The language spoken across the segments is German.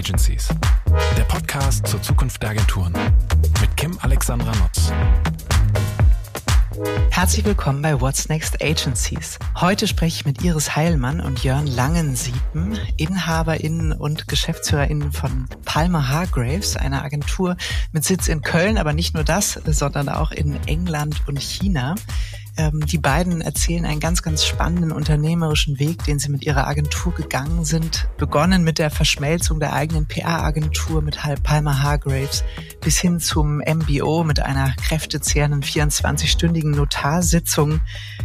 Agencies, der Podcast zur Zukunft der Agenturen mit Kim Alexandra Nutz. Herzlich willkommen bei What's Next Agencies. Heute spreche ich mit Iris Heilmann und Jörn Langensiepen, InhaberInnen und GeschäftsführerInnen von Palmer Hargraves, einer Agentur mit Sitz in Köln, aber nicht nur das, sondern auch in England und China. Ähm, die beiden erzählen einen ganz, ganz spannenden unternehmerischen Weg, den sie mit ihrer Agentur gegangen sind. Begonnen mit der Verschmelzung der eigenen PR-Agentur mit Palmer Hargraves bis hin zum MBO mit einer kräftezehrenden 24-stündigen Notarsitzung.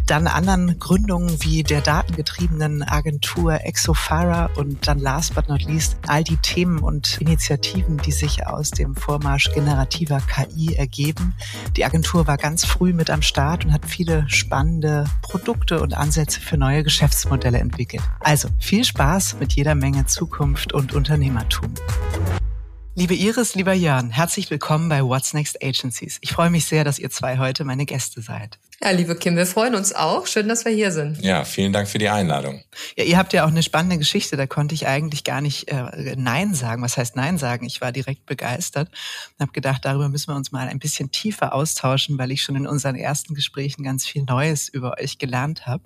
Dann anderen Gründungen wie der datengetriebenen Agentur Exofara und dann last but not least all die Themen und Initiativen, die sich aus dem Vormarsch generativer KI ergeben. Die Agentur war ganz früh mit am Start und hat viele spannende Produkte und Ansätze für neue Geschäftsmodelle entwickelt. Also viel Spaß mit jeder Menge Zukunft und Unternehmertum. Liebe Iris, lieber Jörn, herzlich willkommen bei What's Next Agencies. Ich freue mich sehr, dass ihr zwei heute meine Gäste seid. Ja, liebe Kim, wir freuen uns auch. Schön, dass wir hier sind. Ja, vielen Dank für die Einladung. Ja, ihr habt ja auch eine spannende Geschichte. Da konnte ich eigentlich gar nicht äh, Nein sagen. Was heißt Nein sagen? Ich war direkt begeistert und habe gedacht, darüber müssen wir uns mal ein bisschen tiefer austauschen, weil ich schon in unseren ersten Gesprächen ganz viel Neues über euch gelernt habe.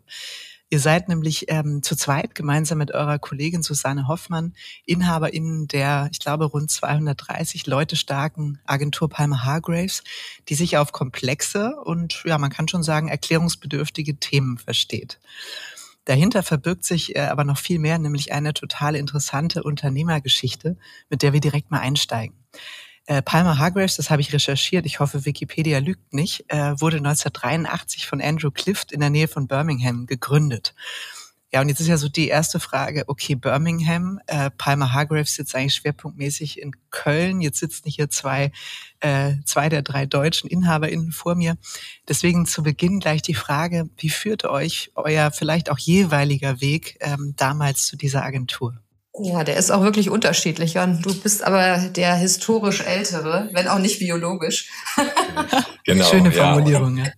Ihr seid nämlich ähm, zu zweit gemeinsam mit eurer Kollegin Susanne Hoffmann Inhaberin der, ich glaube, rund 230 Leute starken Agentur Palmer Hargraves, die sich auf komplexe und, ja, man kann schon sagen, erklärungsbedürftige Themen versteht. Dahinter verbirgt sich äh, aber noch viel mehr, nämlich eine total interessante Unternehmergeschichte, mit der wir direkt mal einsteigen. Äh, Palmer Hargraves, das habe ich recherchiert, ich hoffe, Wikipedia lügt nicht, äh, wurde 1983 von Andrew Clift in der Nähe von Birmingham gegründet. Ja, und jetzt ist ja so die erste Frage, okay, Birmingham, äh, Palmer Hargraves sitzt eigentlich schwerpunktmäßig in Köln, jetzt sitzen hier zwei, äh, zwei der drei deutschen InhaberInnen vor mir. Deswegen zu Beginn gleich die Frage, wie führte euch euer vielleicht auch jeweiliger Weg ähm, damals zu dieser Agentur? Ja, der ist auch wirklich unterschiedlich. Jan. Du bist aber der historisch ältere, wenn auch nicht biologisch. genau. Schöne Formulierung, ja. ja.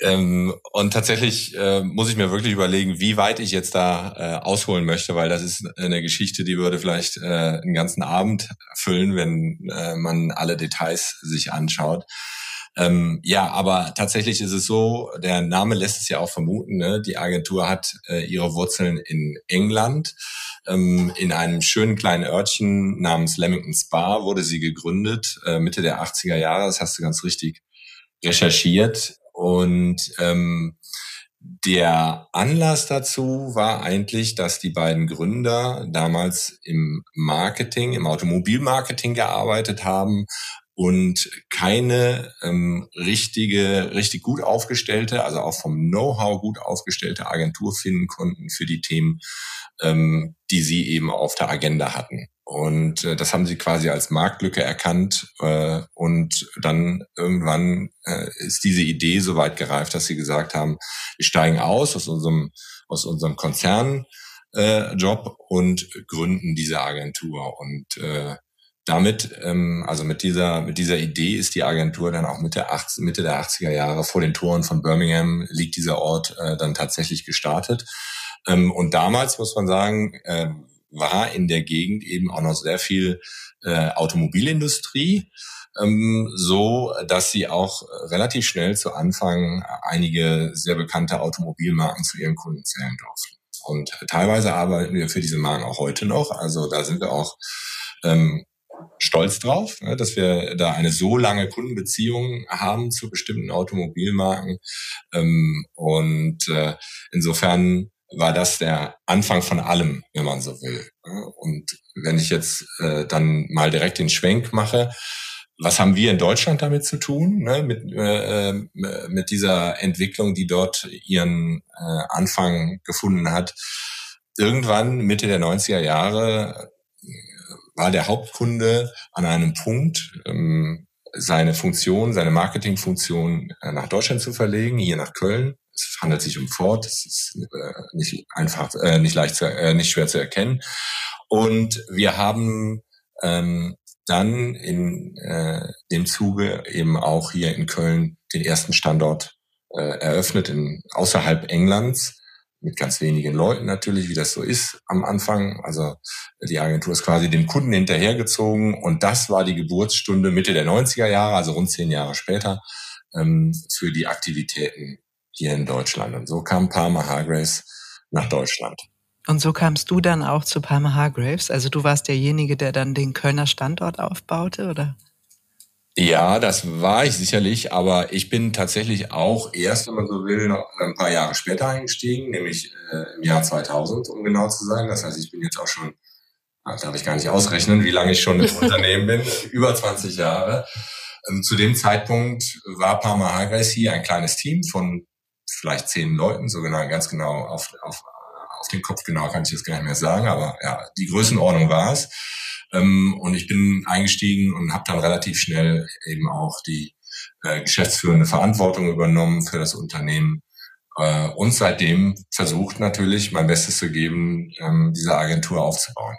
ähm, und tatsächlich äh, muss ich mir wirklich überlegen, wie weit ich jetzt da äh, ausholen möchte, weil das ist eine Geschichte, die würde vielleicht äh, einen ganzen Abend füllen, wenn äh, man alle Details sich anschaut. Ähm, ja, aber tatsächlich ist es so, der Name lässt es ja auch vermuten, ne? die Agentur hat äh, ihre Wurzeln in England. Ähm, in einem schönen kleinen Örtchen namens Leamington Spa wurde sie gegründet, äh, Mitte der 80er Jahre, das hast du ganz richtig recherchiert. Und ähm, der Anlass dazu war eigentlich, dass die beiden Gründer damals im Marketing, im Automobilmarketing gearbeitet haben und keine ähm, richtige, richtig gut aufgestellte, also auch vom Know-how gut aufgestellte Agentur finden konnten für die Themen, ähm, die sie eben auf der Agenda hatten. Und äh, das haben sie quasi als Marktlücke erkannt. Äh, und dann irgendwann äh, ist diese Idee so weit gereift, dass sie gesagt haben, wir steigen aus aus unserem, aus unserem Konzern. Äh, Job und gründen diese Agentur. Und äh, damit, ähm, also mit dieser, mit dieser Idee ist die Agentur dann auch Mitte, 80, Mitte der 80er Jahre vor den Toren von Birmingham liegt dieser Ort äh, dann tatsächlich gestartet. Ähm, und damals muss man sagen, äh, war in der Gegend eben auch noch sehr viel äh, Automobilindustrie, ähm, so dass sie auch relativ schnell zu Anfang einige sehr bekannte Automobilmarken zu ihren Kunden zählen durften. Und teilweise arbeiten wir für diese Marken auch heute noch. Also da sind wir auch ähm, stolz drauf, ne, dass wir da eine so lange Kundenbeziehung haben zu bestimmten Automobilmarken. Ähm, und äh, insofern war das der Anfang von allem, wenn man so will. Und wenn ich jetzt äh, dann mal direkt den Schwenk mache, was haben wir in Deutschland damit zu tun, ne, mit, äh, mit dieser Entwicklung, die dort ihren Anfang gefunden hat? Irgendwann Mitte der 90er Jahre war der Hauptkunde an einem Punkt, ähm, seine Funktion, seine Marketingfunktion äh, nach Deutschland zu verlegen, hier nach Köln. Es handelt sich um Ford, es ist äh, nicht einfach, äh, nicht leicht, zu, äh, nicht schwer zu erkennen. Und wir haben ähm, dann in äh, dem Zuge eben auch hier in Köln den ersten Standort äh, eröffnet in außerhalb Englands mit ganz wenigen Leuten natürlich, wie das so ist am Anfang. Also die Agentur ist quasi dem Kunden hinterhergezogen und das war die Geburtsstunde Mitte der 90er Jahre, also rund zehn Jahre später, ähm, für die Aktivitäten hier in Deutschland. Und so kam Palmer Hargraves nach Deutschland. Und so kamst du dann auch zu Palmer Hargraves? Also du warst derjenige, der dann den Kölner Standort aufbaute, oder? Ja, das war ich sicherlich, aber ich bin tatsächlich auch erst, wenn man so will, noch ein paar Jahre später eingestiegen, nämlich äh, im Jahr 2000, um genau zu sein. Das heißt, ich bin jetzt auch schon, darf ich gar nicht ausrechnen, wie lange ich schon im Unternehmen bin, über 20 Jahre. Ähm, zu dem Zeitpunkt war Parma Hargreis hier ein kleines Team von vielleicht zehn Leuten, so genau, ganz genau auf, auf, auf den Kopf genau kann ich jetzt gar nicht mehr sagen, aber ja, die Größenordnung war es. Ähm, und ich bin eingestiegen und habe dann relativ schnell eben auch die äh, geschäftsführende Verantwortung übernommen für das Unternehmen äh, und seitdem versucht natürlich mein Bestes zu geben, ähm, diese Agentur aufzubauen.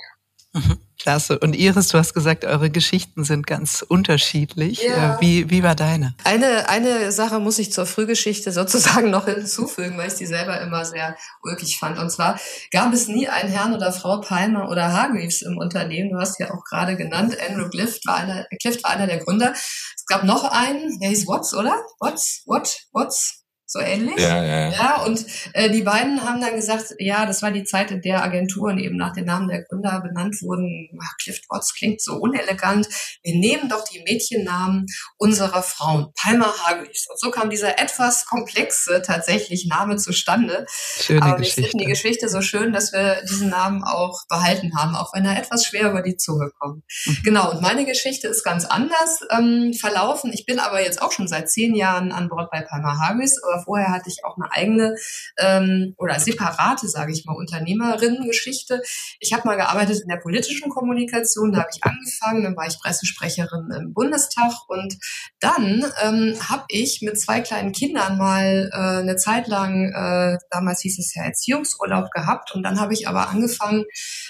Mhm. Klasse. Und Iris, du hast gesagt, eure Geschichten sind ganz unterschiedlich. Ja. Äh, wie, wie war deine? Eine, eine Sache muss ich zur Frühgeschichte sozusagen noch hinzufügen, weil ich die selber immer sehr ulkig fand. Und zwar gab es nie einen Herrn oder Frau Palmer oder Hargreaves im Unternehmen. Du hast ja auch gerade genannt, Andrew Clift war einer, Clift war einer der Gründer. Es gab noch einen, der hieß Watts, oder? Watts? What? Watts? So ähnlich. Ja, ja. ja und äh, die beiden haben dann gesagt, ja, das war die Zeit, in der Agenturen eben nach den Namen der Gründer benannt wurden. Ach, Cliff Watts klingt so unelegant. Wir nehmen doch die Mädchennamen unserer Frauen. Palmer Hargreaves. Und so kam dieser etwas komplexe tatsächlich Name zustande. Schöne Aber Geschichte. wir finden die Geschichte so schön, dass wir diesen Namen auch behalten haben, auch wenn er etwas schwer über die Zunge kommt. Mhm. Genau, und meine Geschichte ist ganz anders ähm, verlaufen. Ich bin aber jetzt auch schon seit zehn Jahren an Bord bei Palmer Hargreaves, aber vorher hatte ich auch eine eigene ähm, oder separate, sage ich mal, Unternehmerinnen-Geschichte. Ich habe mal gearbeitet in der politischen Kommunikation, da habe ich angefangen, dann war ich Pressesprecherin im Bundestag. Und dann ähm, habe ich mit zwei kleinen Kindern mal äh, eine Zeit lang, äh, damals hieß es ja Erziehungsurlaub gehabt. Und dann habe ich aber angefangen,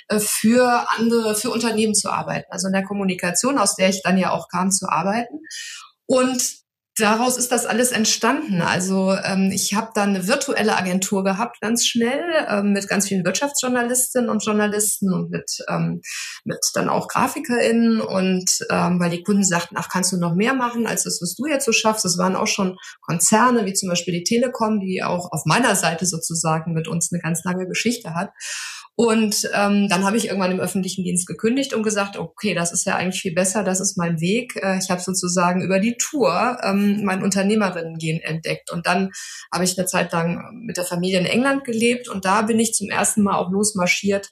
äh, für andere, für Unternehmen zu arbeiten, also in der Kommunikation, aus der ich dann ja auch kam zu arbeiten. Und daraus ist das alles entstanden. Also ähm, ich habe dann eine virtuelle Agentur gehabt, ganz schnell, ähm, mit ganz vielen Wirtschaftsjournalistinnen und Journalisten und mit, ähm, mit dann auch GrafikerInnen und ähm, weil die Kunden sagten, ach, kannst du noch mehr machen als das, was du jetzt so schaffst. Das waren auch schon Konzerne, wie zum Beispiel die Telekom, die auch auf meiner Seite sozusagen mit uns eine ganz lange Geschichte hat. Und ähm, dann habe ich irgendwann im öffentlichen Dienst gekündigt und gesagt, okay, das ist ja eigentlich viel besser, das ist mein Weg. Äh, ich habe sozusagen über die Tour ähm, mein Unternehmerinnen-Gen entdeckt. Und dann habe ich eine Zeit lang mit der Familie in England gelebt und da bin ich zum ersten Mal auch losmarschiert,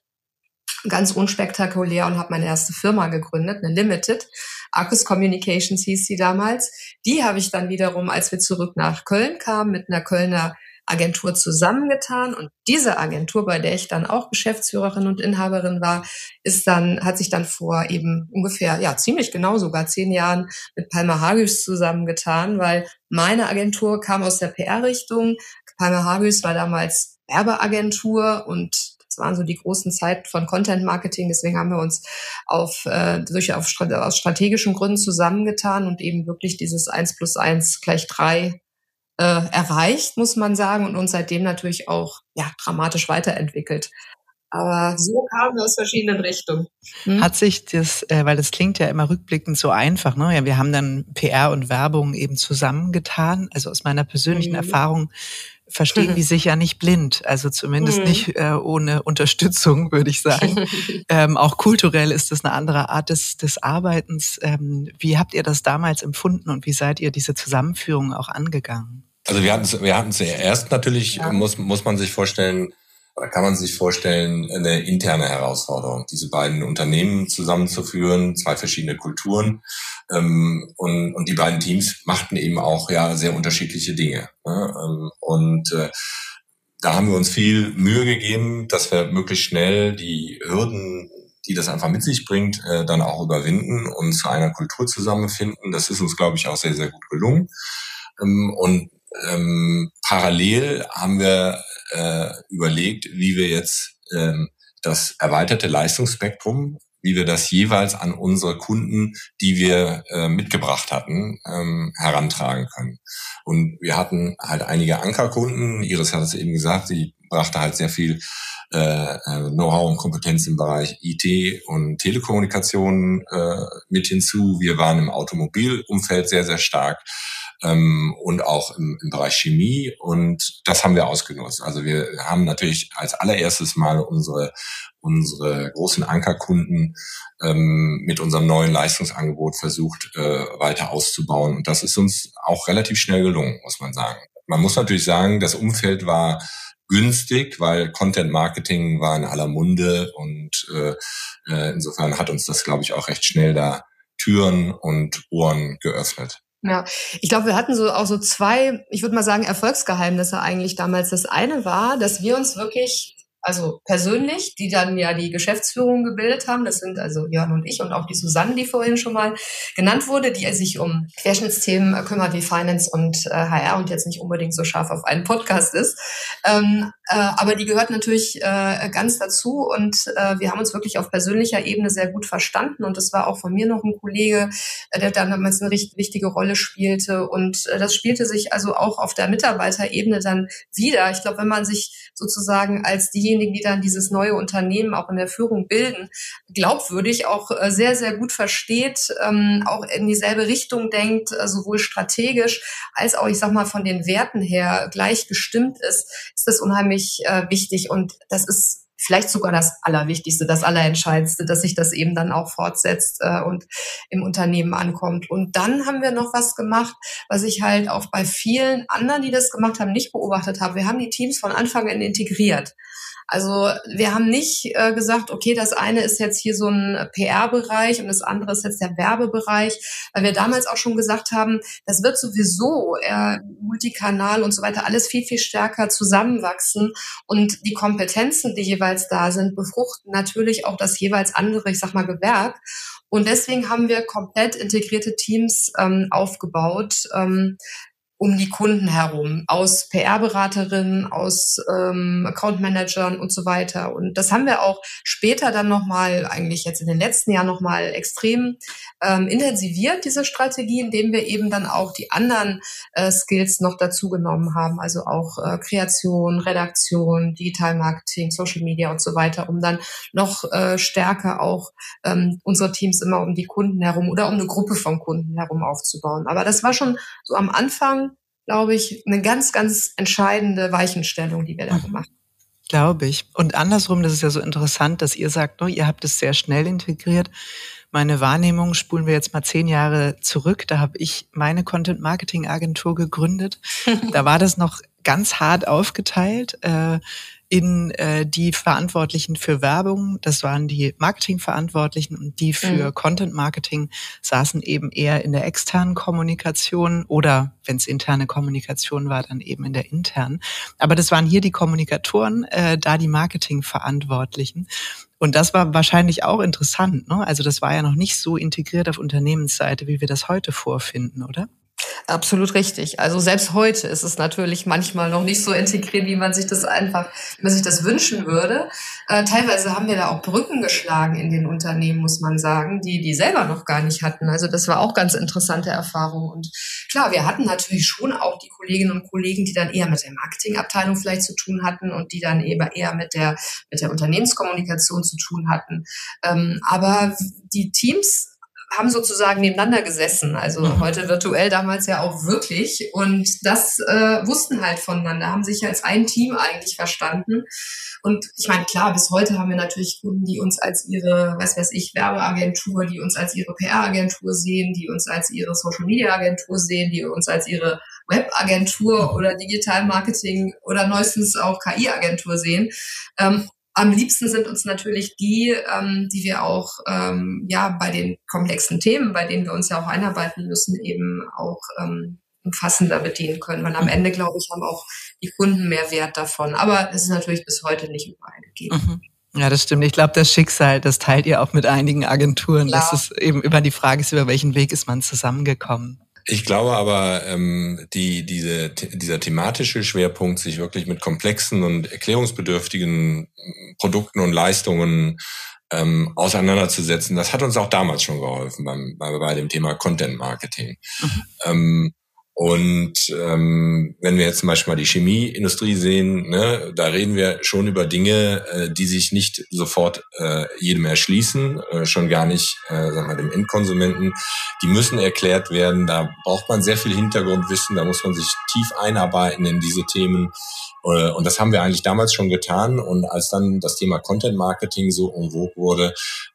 ganz unspektakulär und habe meine erste Firma gegründet, eine Limited. Arcus Communications hieß sie damals. Die habe ich dann wiederum, als wir zurück nach Köln kamen, mit einer Kölner Agentur zusammengetan und diese Agentur, bei der ich dann auch Geschäftsführerin und Inhaberin war, ist dann, hat sich dann vor eben ungefähr, ja, ziemlich genau sogar zehn Jahren mit Palmer Hagius zusammengetan, weil meine Agentur kam aus der PR-Richtung. Palmer Hagius war damals Werbeagentur und das waren so die großen Zeiten von Content Marketing. Deswegen haben wir uns auf, äh, durch, auf, aus strategischen Gründen zusammengetan und eben wirklich dieses eins plus eins gleich drei äh, erreicht, muss man sagen, und uns seitdem natürlich auch ja, dramatisch weiterentwickelt. Aber so kam wir aus verschiedenen Richtungen. Hm? Hat sich das, äh, weil das klingt ja immer rückblickend so einfach, ne? Ja, wir haben dann PR und Werbung eben zusammengetan. Also aus meiner persönlichen mhm. Erfahrung verstehen die sich ja nicht blind, also zumindest mhm. nicht äh, ohne Unterstützung, würde ich sagen. ähm, auch kulturell ist das eine andere Art des, des Arbeitens. Ähm, wie habt ihr das damals empfunden und wie seid ihr diese Zusammenführung auch angegangen? Also wir hatten es wir hatten's erst natürlich, ja. muss, muss man sich vorstellen, oder kann man sich vorstellen, eine interne Herausforderung, diese beiden Unternehmen zusammenzuführen, zwei verschiedene Kulturen. Ähm, und, und die beiden Teams machten eben auch ja sehr unterschiedliche Dinge. Ne? Ähm, und äh, da haben wir uns viel Mühe gegeben, dass wir möglichst schnell die Hürden, die das einfach mit sich bringt, äh, dann auch überwinden und zu einer Kultur zusammenfinden. Das ist uns, glaube ich, auch sehr, sehr gut gelungen. Ähm, und ähm, parallel haben wir äh, überlegt, wie wir jetzt ähm, das erweiterte Leistungsspektrum wie wir das jeweils an unsere Kunden, die wir äh, mitgebracht hatten, ähm, herantragen können. Und wir hatten halt einige Ankerkunden. Iris hat es eben gesagt, sie brachte halt sehr viel äh, äh Know-how und Kompetenz im Bereich IT und Telekommunikation äh, mit hinzu. Wir waren im Automobilumfeld sehr, sehr stark ähm, und auch im, im Bereich Chemie und das haben wir ausgenutzt. Also wir haben natürlich als allererstes mal unsere unsere großen Ankerkunden ähm, mit unserem neuen Leistungsangebot versucht äh, weiter auszubauen und das ist uns auch relativ schnell gelungen, muss man sagen. Man muss natürlich sagen, das Umfeld war günstig, weil Content Marketing war in aller Munde und äh, äh insofern hat uns das, glaube ich, auch recht schnell da Türen und Ohren geöffnet. Ja, ich glaube, wir hatten so auch so zwei, ich würde mal sagen, Erfolgsgeheimnisse eigentlich damals. Das eine war, dass wir uns wirklich also persönlich, die dann ja die Geschäftsführung gebildet haben. Das sind also Jörn und ich und auch die Susanne, die vorhin schon mal genannt wurde, die sich um Querschnittsthemen kümmert wie Finance und äh, HR und jetzt nicht unbedingt so scharf auf einen Podcast ist. Ähm, äh, aber die gehört natürlich äh, ganz dazu und äh, wir haben uns wirklich auf persönlicher Ebene sehr gut verstanden und es war auch von mir noch ein Kollege, äh, der dann damals eine richtig wichtige Rolle spielte und äh, das spielte sich also auch auf der Mitarbeiterebene dann wieder. Ich glaube, wenn man sich sozusagen als diejenigen diejenigen, die dann dieses neue Unternehmen auch in der Führung bilden, glaubwürdig auch äh, sehr, sehr gut versteht, ähm, auch in dieselbe Richtung denkt, äh, sowohl strategisch als auch, ich sag mal, von den Werten her gleich gestimmt ist, ist das unheimlich äh, wichtig. Und das ist vielleicht sogar das Allerwichtigste, das Allerentscheidendste, dass sich das eben dann auch fortsetzt äh, und im Unternehmen ankommt. Und dann haben wir noch was gemacht, was ich halt auch bei vielen anderen, die das gemacht haben, nicht beobachtet habe. Wir haben die Teams von Anfang an integriert. Also wir haben nicht äh, gesagt, okay, das eine ist jetzt hier so ein PR-Bereich und das andere ist jetzt der Werbebereich, weil wir damals auch schon gesagt haben, das wird sowieso äh, Multikanal und so weiter alles viel, viel stärker zusammenwachsen und die Kompetenzen, die jeweils da sind, befruchten natürlich auch das jeweils andere, ich sag mal, Gewerk. Und deswegen haben wir komplett integrierte Teams ähm, aufgebaut, ähm, um die Kunden herum, aus PR-Beraterinnen, aus ähm, Account-Managern und so weiter. Und das haben wir auch später dann nochmal, eigentlich jetzt in den letzten Jahren nochmal extrem ähm, intensiviert, diese Strategie, indem wir eben dann auch die anderen äh, Skills noch dazu genommen haben, also auch äh, Kreation, Redaktion, Digital-Marketing, Social Media und so weiter, um dann noch äh, stärker auch ähm, unsere Teams immer um die Kunden herum oder um eine Gruppe von Kunden herum aufzubauen. Aber das war schon so am Anfang glaube ich, eine ganz, ganz entscheidende Weichenstellung, die wir da mhm. gemacht haben. Glaube ich. Und andersrum, das ist ja so interessant, dass ihr sagt, no, ihr habt es sehr schnell integriert. Meine Wahrnehmung spulen wir jetzt mal zehn Jahre zurück. Da habe ich meine Content Marketing Agentur gegründet. da war das noch ganz hart aufgeteilt. Äh, in äh, die Verantwortlichen für Werbung, das waren die Marketingverantwortlichen und die für mhm. Content Marketing saßen eben eher in der externen Kommunikation oder wenn es interne Kommunikation war, dann eben in der internen. Aber das waren hier die Kommunikatoren, äh, da die Marketingverantwortlichen. Und das war wahrscheinlich auch interessant. Ne? Also das war ja noch nicht so integriert auf Unternehmensseite, wie wir das heute vorfinden, oder? Absolut richtig. Also selbst heute ist es natürlich manchmal noch nicht so integriert, wie man sich das einfach, wie man sich das wünschen würde. Äh, teilweise haben wir da auch Brücken geschlagen in den Unternehmen, muss man sagen, die die selber noch gar nicht hatten. Also das war auch ganz interessante Erfahrung. Und klar, wir hatten natürlich schon auch die Kolleginnen und Kollegen, die dann eher mit der Marketingabteilung vielleicht zu tun hatten und die dann eben eher mit der mit der Unternehmenskommunikation zu tun hatten. Ähm, aber die Teams haben sozusagen nebeneinander gesessen. Also mhm. heute virtuell, damals ja auch wirklich. Und das äh, wussten halt voneinander, haben sich als ein Team eigentlich verstanden. Und ich meine, klar, bis heute haben wir natürlich Kunden, die uns als ihre, was weiß ich, Werbeagentur, die uns als ihre PR-Agentur sehen, die uns als ihre Social-Media-Agentur sehen, die uns als ihre Web-Agentur oder Digital-Marketing oder neuestens auch KI-Agentur sehen. Ähm, am liebsten sind uns natürlich die, ähm, die wir auch ähm, ja bei den komplexen Themen, bei denen wir uns ja auch einarbeiten müssen, eben auch ähm, umfassender bedienen können. Weil am Ende, glaube ich, haben auch die Kunden mehr Wert davon. Aber es ist natürlich bis heute nicht überall gegeben. Mhm. Ja, das stimmt. Ich glaube, das Schicksal, das teilt ihr auch mit einigen Agenturen. Klar. Das ist eben über die Frage ist, über welchen Weg ist man zusammengekommen. Ich glaube aber, ähm, die, diese, dieser thematische Schwerpunkt, sich wirklich mit komplexen und erklärungsbedürftigen Produkten und Leistungen ähm, auseinanderzusetzen. Das hat uns auch damals schon geholfen beim, bei, bei dem Thema Content Marketing. Mhm. Ähm, und ähm, wenn wir jetzt zum Beispiel mal die Chemieindustrie sehen, ne, da reden wir schon über Dinge, äh, die sich nicht sofort äh, jedem erschließen, äh, schon gar nicht, äh, sagen wir, dem Endkonsumenten. Die müssen erklärt werden. Da braucht man sehr viel Hintergrundwissen. Da muss man sich tief einarbeiten in diese Themen. Äh, und das haben wir eigentlich damals schon getan. Und als dann das Thema Content Marketing so vogue wurde,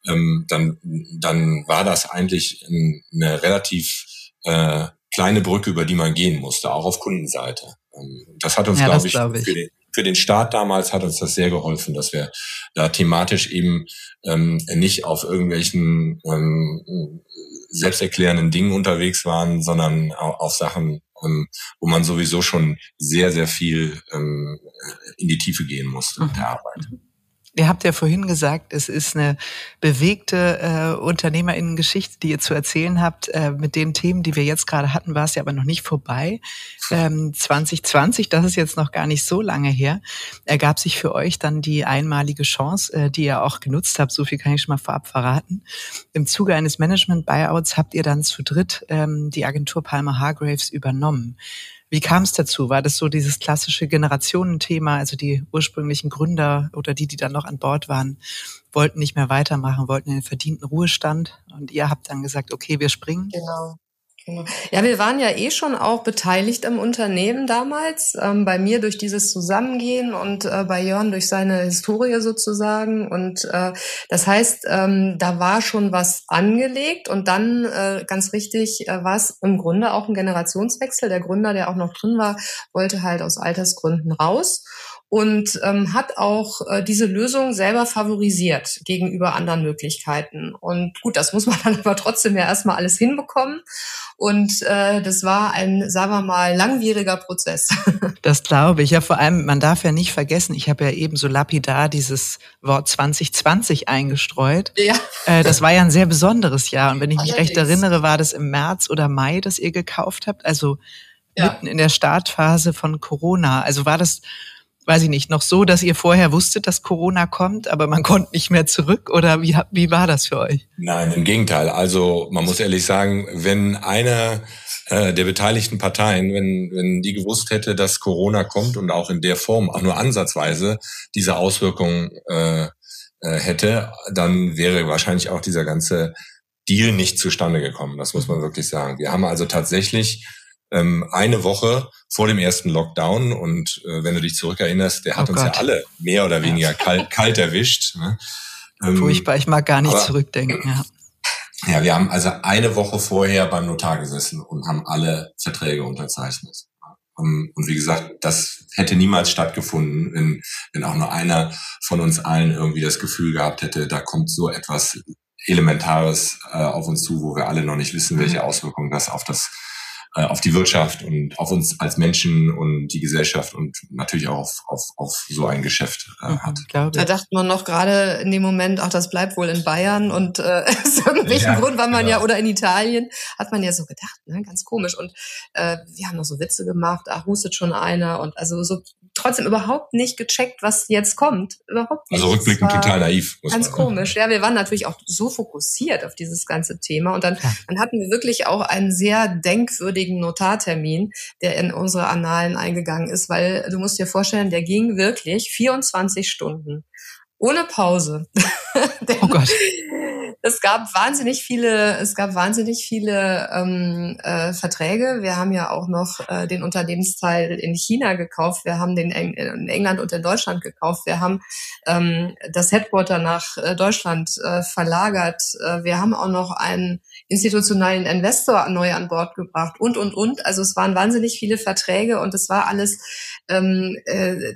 ähm, dann, dann war das eigentlich eine relativ äh, kleine Brücke, über die man gehen musste, auch auf Kundenseite. Ähm, das hat uns, ja, glaube ich, glaub ich. Für, den, für den Start damals hat uns das sehr geholfen, dass wir da thematisch eben ähm, nicht auf irgendwelchen ähm, selbsterklärenden Dingen unterwegs waren, sondern auf Sachen, ähm, wo man sowieso schon sehr, sehr viel ähm, in die Tiefe gehen musste mit der Arbeit. Ihr habt ja vorhin gesagt, es ist eine bewegte äh, Unternehmerinnen-Geschichte, die ihr zu erzählen habt. Äh, mit den Themen, die wir jetzt gerade hatten, war es ja aber noch nicht vorbei. Ähm, 2020, das ist jetzt noch gar nicht so lange her, ergab sich für euch dann die einmalige Chance, äh, die ihr auch genutzt habt. So viel kann ich schon mal vorab verraten. Im Zuge eines Management-Buyouts habt ihr dann zu dritt ähm, die Agentur Palmer Hargraves übernommen. Wie kam es dazu? War das so dieses klassische Generationenthema, also die ursprünglichen Gründer oder die, die dann noch an Bord waren, wollten nicht mehr weitermachen, wollten den verdienten Ruhestand und ihr habt dann gesagt, okay, wir springen? Genau. Genau. Ja, wir waren ja eh schon auch beteiligt am Unternehmen damals. Ähm, bei mir durch dieses Zusammengehen und äh, bei Jörn durch seine Historie sozusagen. Und äh, das heißt, ähm, da war schon was angelegt und dann äh, ganz richtig äh, war es im Grunde auch ein Generationswechsel. Der Gründer, der auch noch drin war, wollte halt aus Altersgründen raus und ähm, hat auch äh, diese Lösung selber favorisiert gegenüber anderen Möglichkeiten. Und gut, das muss man dann aber trotzdem ja erstmal alles hinbekommen. Und äh, das war ein, sagen wir mal, langwieriger Prozess. Das glaube ich. Ja, vor allem, man darf ja nicht vergessen, ich habe ja eben so lapidar dieses Wort 2020 eingestreut. Ja. Äh, das war ja ein sehr besonderes Jahr. Und wenn ich mich Allerdings. recht erinnere, war das im März oder Mai, dass ihr gekauft habt. Also ja. mitten in der Startphase von Corona. Also war das weiß ich nicht, noch so, dass ihr vorher wusstet, dass Corona kommt, aber man konnte nicht mehr zurück? Oder wie, wie war das für euch? Nein, im Gegenteil. Also man muss ehrlich sagen, wenn einer äh, der beteiligten Parteien, wenn, wenn die gewusst hätte, dass Corona kommt und auch in der Form, auch nur ansatzweise diese Auswirkungen äh, äh, hätte, dann wäre wahrscheinlich auch dieser ganze Deal nicht zustande gekommen. Das muss man wirklich sagen. Wir haben also tatsächlich ähm, eine Woche vor dem ersten Lockdown und äh, wenn du dich zurückerinnerst, der hat oh uns Gott. ja alle mehr oder weniger kalt, kalt erwischt. Ne? Ähm, Furchtbar, ich mag gar nicht aber, zurückdenken. Ja. ja, wir haben also eine Woche vorher beim Notar gesessen und haben alle Verträge unterzeichnet. Um, und wie gesagt, das hätte niemals stattgefunden, wenn, wenn auch nur einer von uns allen irgendwie das Gefühl gehabt hätte, da kommt so etwas Elementares äh, auf uns zu, wo wir alle noch nicht wissen, welche mhm. Auswirkungen das auf das äh, auf die Wirtschaft und auf uns als Menschen und die Gesellschaft und natürlich auch auf, auf, auf so ein Geschäft äh, mhm, hat. Da dachte man noch gerade in dem Moment, ach, das bleibt wohl in Bayern und äh, aus irgendwelchen ja, Grund war man genau. ja, oder in Italien, hat man ja so gedacht, ne? ganz komisch. Und äh, wir haben noch so Witze gemacht, ach, hustet schon einer und also so trotzdem überhaupt nicht gecheckt, was jetzt kommt. Überhaupt nicht. Also rückblickend total naiv. Ganz komisch. Ja, wir waren natürlich auch so fokussiert auf dieses ganze Thema. Und dann, ja. dann hatten wir wirklich auch einen sehr denkwürdigen Notartermin, der in unsere Annalen eingegangen ist, weil du musst dir vorstellen, der ging wirklich 24 Stunden. Ohne Pause. oh Gott es gab wahnsinnig viele, es gab wahnsinnig viele ähm, äh, Verträge. Wir haben ja auch noch äh, den Unternehmensteil in China gekauft. Wir haben den Eng in England und in Deutschland gekauft. Wir haben ähm, das Headquarter nach äh, Deutschland äh, verlagert. Äh, wir haben auch noch einen institutionellen Investor neu an Bord gebracht und und und. Also es waren wahnsinnig viele Verträge und es war alles ähm, äh,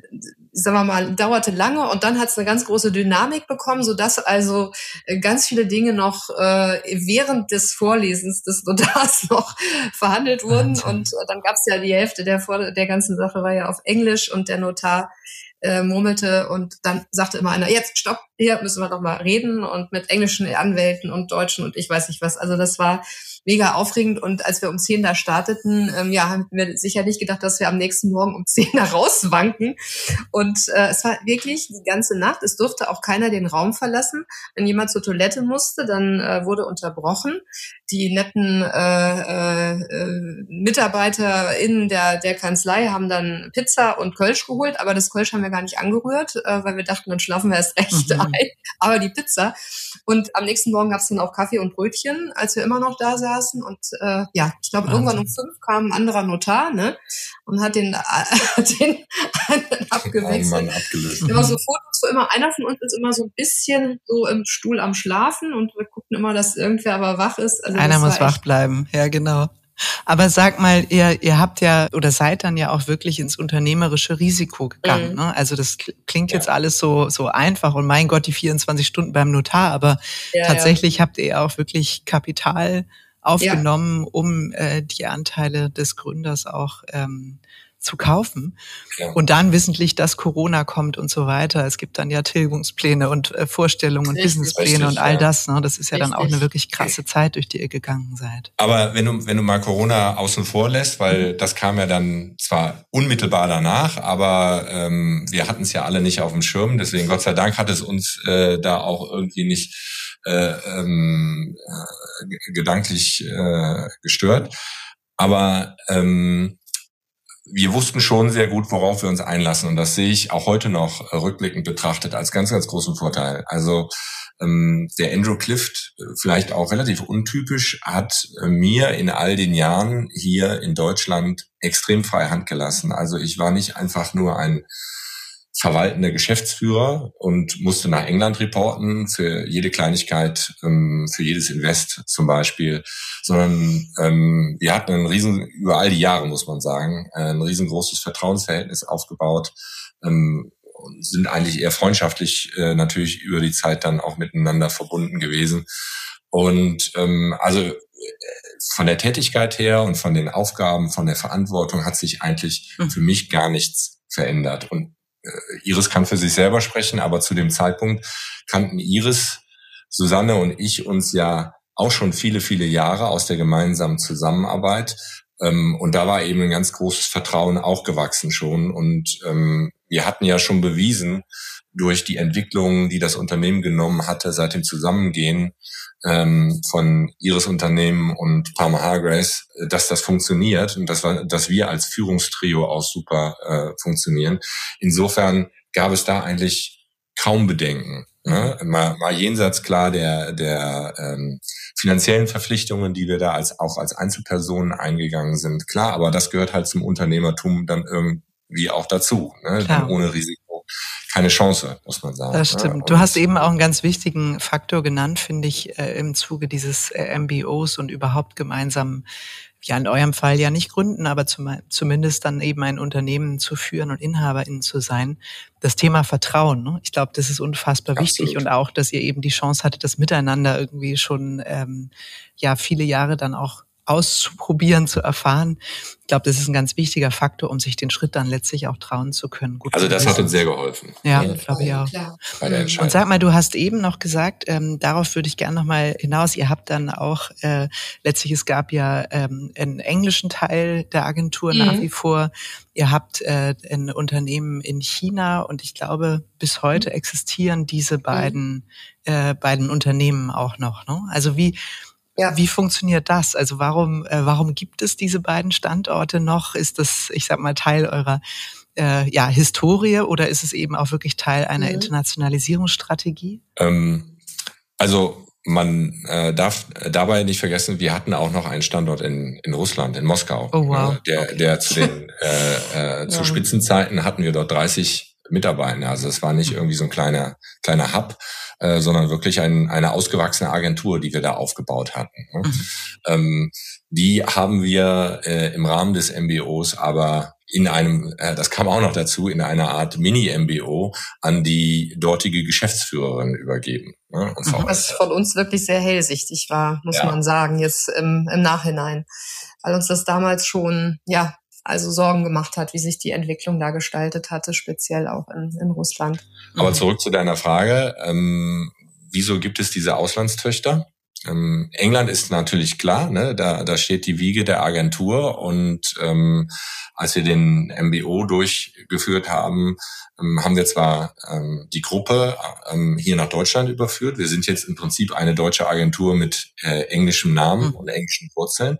sagen wir mal, dauerte lange und dann hat es eine ganz große Dynamik bekommen, so dass also äh, ganz viele Dinge noch äh, während des Vorlesens des Notars noch verhandelt wurden. Wahnsinn. Und äh, dann gab es ja die Hälfte der, Vor der ganzen Sache war ja auf Englisch und der Notar äh, murmelte und dann sagte immer einer, jetzt stopp, hier müssen wir doch mal reden und mit englischen Anwälten und Deutschen und ich weiß nicht was. Also das war mega aufregend. Und als wir um zehn da starteten, ähm, ja, haben wir sicher nicht gedacht, dass wir am nächsten Morgen um zehn da rauswanken. Und äh, es war wirklich die ganze Nacht. Es durfte auch keiner den Raum verlassen. Wenn jemand zur Toilette musste, dann äh, wurde unterbrochen. Die netten äh, äh, MitarbeiterInnen der, der Kanzlei haben dann Pizza und Kölsch geholt, aber das Kölsch haben wir gar nicht angerührt, äh, weil wir dachten, dann schlafen wir erst recht mhm. Ein. Aber die Pizza. Und am nächsten Morgen gab es dann auch Kaffee und Brötchen, als wir immer noch da saßen und äh, ja, ich glaube, irgendwann um fünf kam ein anderer Notar, ne? Und hat den, äh, den einen abgewechselt. abgelöst. Immer so Fotos, wo immer einer von uns ist immer so ein bisschen so im Stuhl am Schlafen und wir gucken immer, dass irgendwer aber wach ist. Also einer muss wach bleiben, ja genau. Aber sag mal, ihr, ihr habt ja oder seid dann ja auch wirklich ins unternehmerische Risiko gegangen. Mhm. Ne? Also das klingt jetzt alles so, so einfach und mein Gott, die 24 Stunden beim Notar, aber ja, tatsächlich ja. habt ihr ja auch wirklich Kapital aufgenommen, ja. um äh, die Anteile des Gründers auch ähm, zu kaufen. Ja. Und dann wissentlich, dass Corona kommt und so weiter. Es gibt dann ja Tilgungspläne und äh, Vorstellungen und Businesspläne Richtig, und all ja. das. Ne? Das ist ja Richtig. dann auch eine wirklich krasse Zeit, durch die ihr gegangen seid. Aber wenn du, wenn du mal Corona außen vor lässt, weil mhm. das kam ja dann zwar unmittelbar danach, aber ähm, wir hatten es ja alle nicht auf dem Schirm. Deswegen Gott sei Dank hat es uns äh, da auch irgendwie nicht äh, ähm, äh, gedanklich äh, gestört. Aber ähm, wir wussten schon sehr gut, worauf wir uns einlassen. Und das sehe ich auch heute noch rückblickend betrachtet als ganz, ganz großen Vorteil. Also ähm, der Andrew Clift, vielleicht auch relativ untypisch, hat mir in all den Jahren hier in Deutschland extrem freie Hand gelassen. Also ich war nicht einfach nur ein verwaltender Geschäftsführer und musste nach England reporten für jede Kleinigkeit, ähm, für jedes Invest zum Beispiel, sondern ähm, wir hatten ein riesen, über all die Jahre muss man sagen, ein riesengroßes Vertrauensverhältnis aufgebaut ähm, und sind eigentlich eher freundschaftlich äh, natürlich über die Zeit dann auch miteinander verbunden gewesen. Und also äh, von der Tätigkeit her und von den Aufgaben, von der Verantwortung hat sich eigentlich hm. für mich gar nichts verändert. Und Iris kann für sich selber sprechen, aber zu dem Zeitpunkt kannten Iris, Susanne und ich uns ja auch schon viele, viele Jahre aus der gemeinsamen Zusammenarbeit. Ähm, und da war eben ein ganz großes Vertrauen auch gewachsen schon. Und ähm, wir hatten ja schon bewiesen durch die Entwicklung, die das Unternehmen genommen hatte seit dem Zusammengehen, ähm, von Ihres Unternehmen und Palmer Hargrace, dass das funktioniert und dass, wir, dass wir als Führungstrio auch super äh, funktionieren. Insofern gab es da eigentlich kaum Bedenken. Ne? Mal, mal jenseits klar der, der ähm, finanziellen Verpflichtungen, die wir da als auch als Einzelpersonen eingegangen sind. Klar, aber das gehört halt zum Unternehmertum dann irgendwie auch dazu. Ne? Ohne Risiko keine Chance, muss man sagen. Das stimmt. du hast eben auch einen ganz wichtigen Faktor genannt, finde ich, äh, im Zuge dieses äh, MBOs und überhaupt gemeinsam, ja in eurem Fall ja nicht gründen, aber zum, zumindest dann eben ein Unternehmen zu führen und Inhaberin zu sein. Das Thema Vertrauen. Ne? Ich glaube, das ist unfassbar Absolut. wichtig und auch, dass ihr eben die Chance hattet, das Miteinander irgendwie schon ähm, ja viele Jahre dann auch auszuprobieren, zu erfahren. Ich glaube, das ist ein ganz wichtiger Faktor, um sich den Schritt dann letztlich auch trauen zu können. Gut also das hat uns sehr geholfen. Ja, ja glaube ich auch. Bei der Und sag mal, du hast eben noch gesagt, ähm, darauf würde ich gerne nochmal hinaus. Ihr habt dann auch, äh, letztlich es gab ja ähm, einen englischen Teil der Agentur mhm. nach wie vor. Ihr habt äh, ein Unternehmen in China und ich glaube, bis heute mhm. existieren diese beiden, mhm. äh, beiden Unternehmen auch noch. Ne? Also wie, ja. Wie funktioniert das? Also warum, äh, warum gibt es diese beiden Standorte noch? Ist das, ich sag mal, Teil eurer äh, ja, Historie oder ist es eben auch wirklich Teil einer mhm. Internationalisierungsstrategie? Ähm, also man äh, darf dabei nicht vergessen, wir hatten auch noch einen Standort in, in Russland, in Moskau. Oh, wow. Äh, der, okay. der zu den äh, äh, zu ja. Spitzenzeiten hatten wir dort 30 Mitarbeiter. Also es war nicht mhm. irgendwie so ein kleiner kleiner Hub, äh, sondern wirklich ein, eine ausgewachsene Agentur, die wir da aufgebaut hatten. Ne? Mhm. Ähm, die haben wir äh, im Rahmen des MBOs aber in einem, äh, das kam auch noch dazu, in einer Art Mini-MBO an die dortige Geschäftsführerin übergeben. Ne? Und Was von uns wirklich sehr hellsichtig war, muss ja. man sagen, jetzt im, im Nachhinein. Weil uns das damals schon, ja, also Sorgen gemacht hat, wie sich die Entwicklung da gestaltet hatte, speziell auch in, in Russland. Aber zurück zu deiner Frage, ähm, wieso gibt es diese Auslandstöchter? Ähm, England ist natürlich klar, ne? da, da steht die Wiege der Agentur und ähm, als wir den MBO durchgeführt haben, ähm, haben wir zwar ähm, die Gruppe ähm, hier nach Deutschland überführt. Wir sind jetzt im Prinzip eine deutsche Agentur mit äh, englischem Namen mhm. und englischen Wurzeln,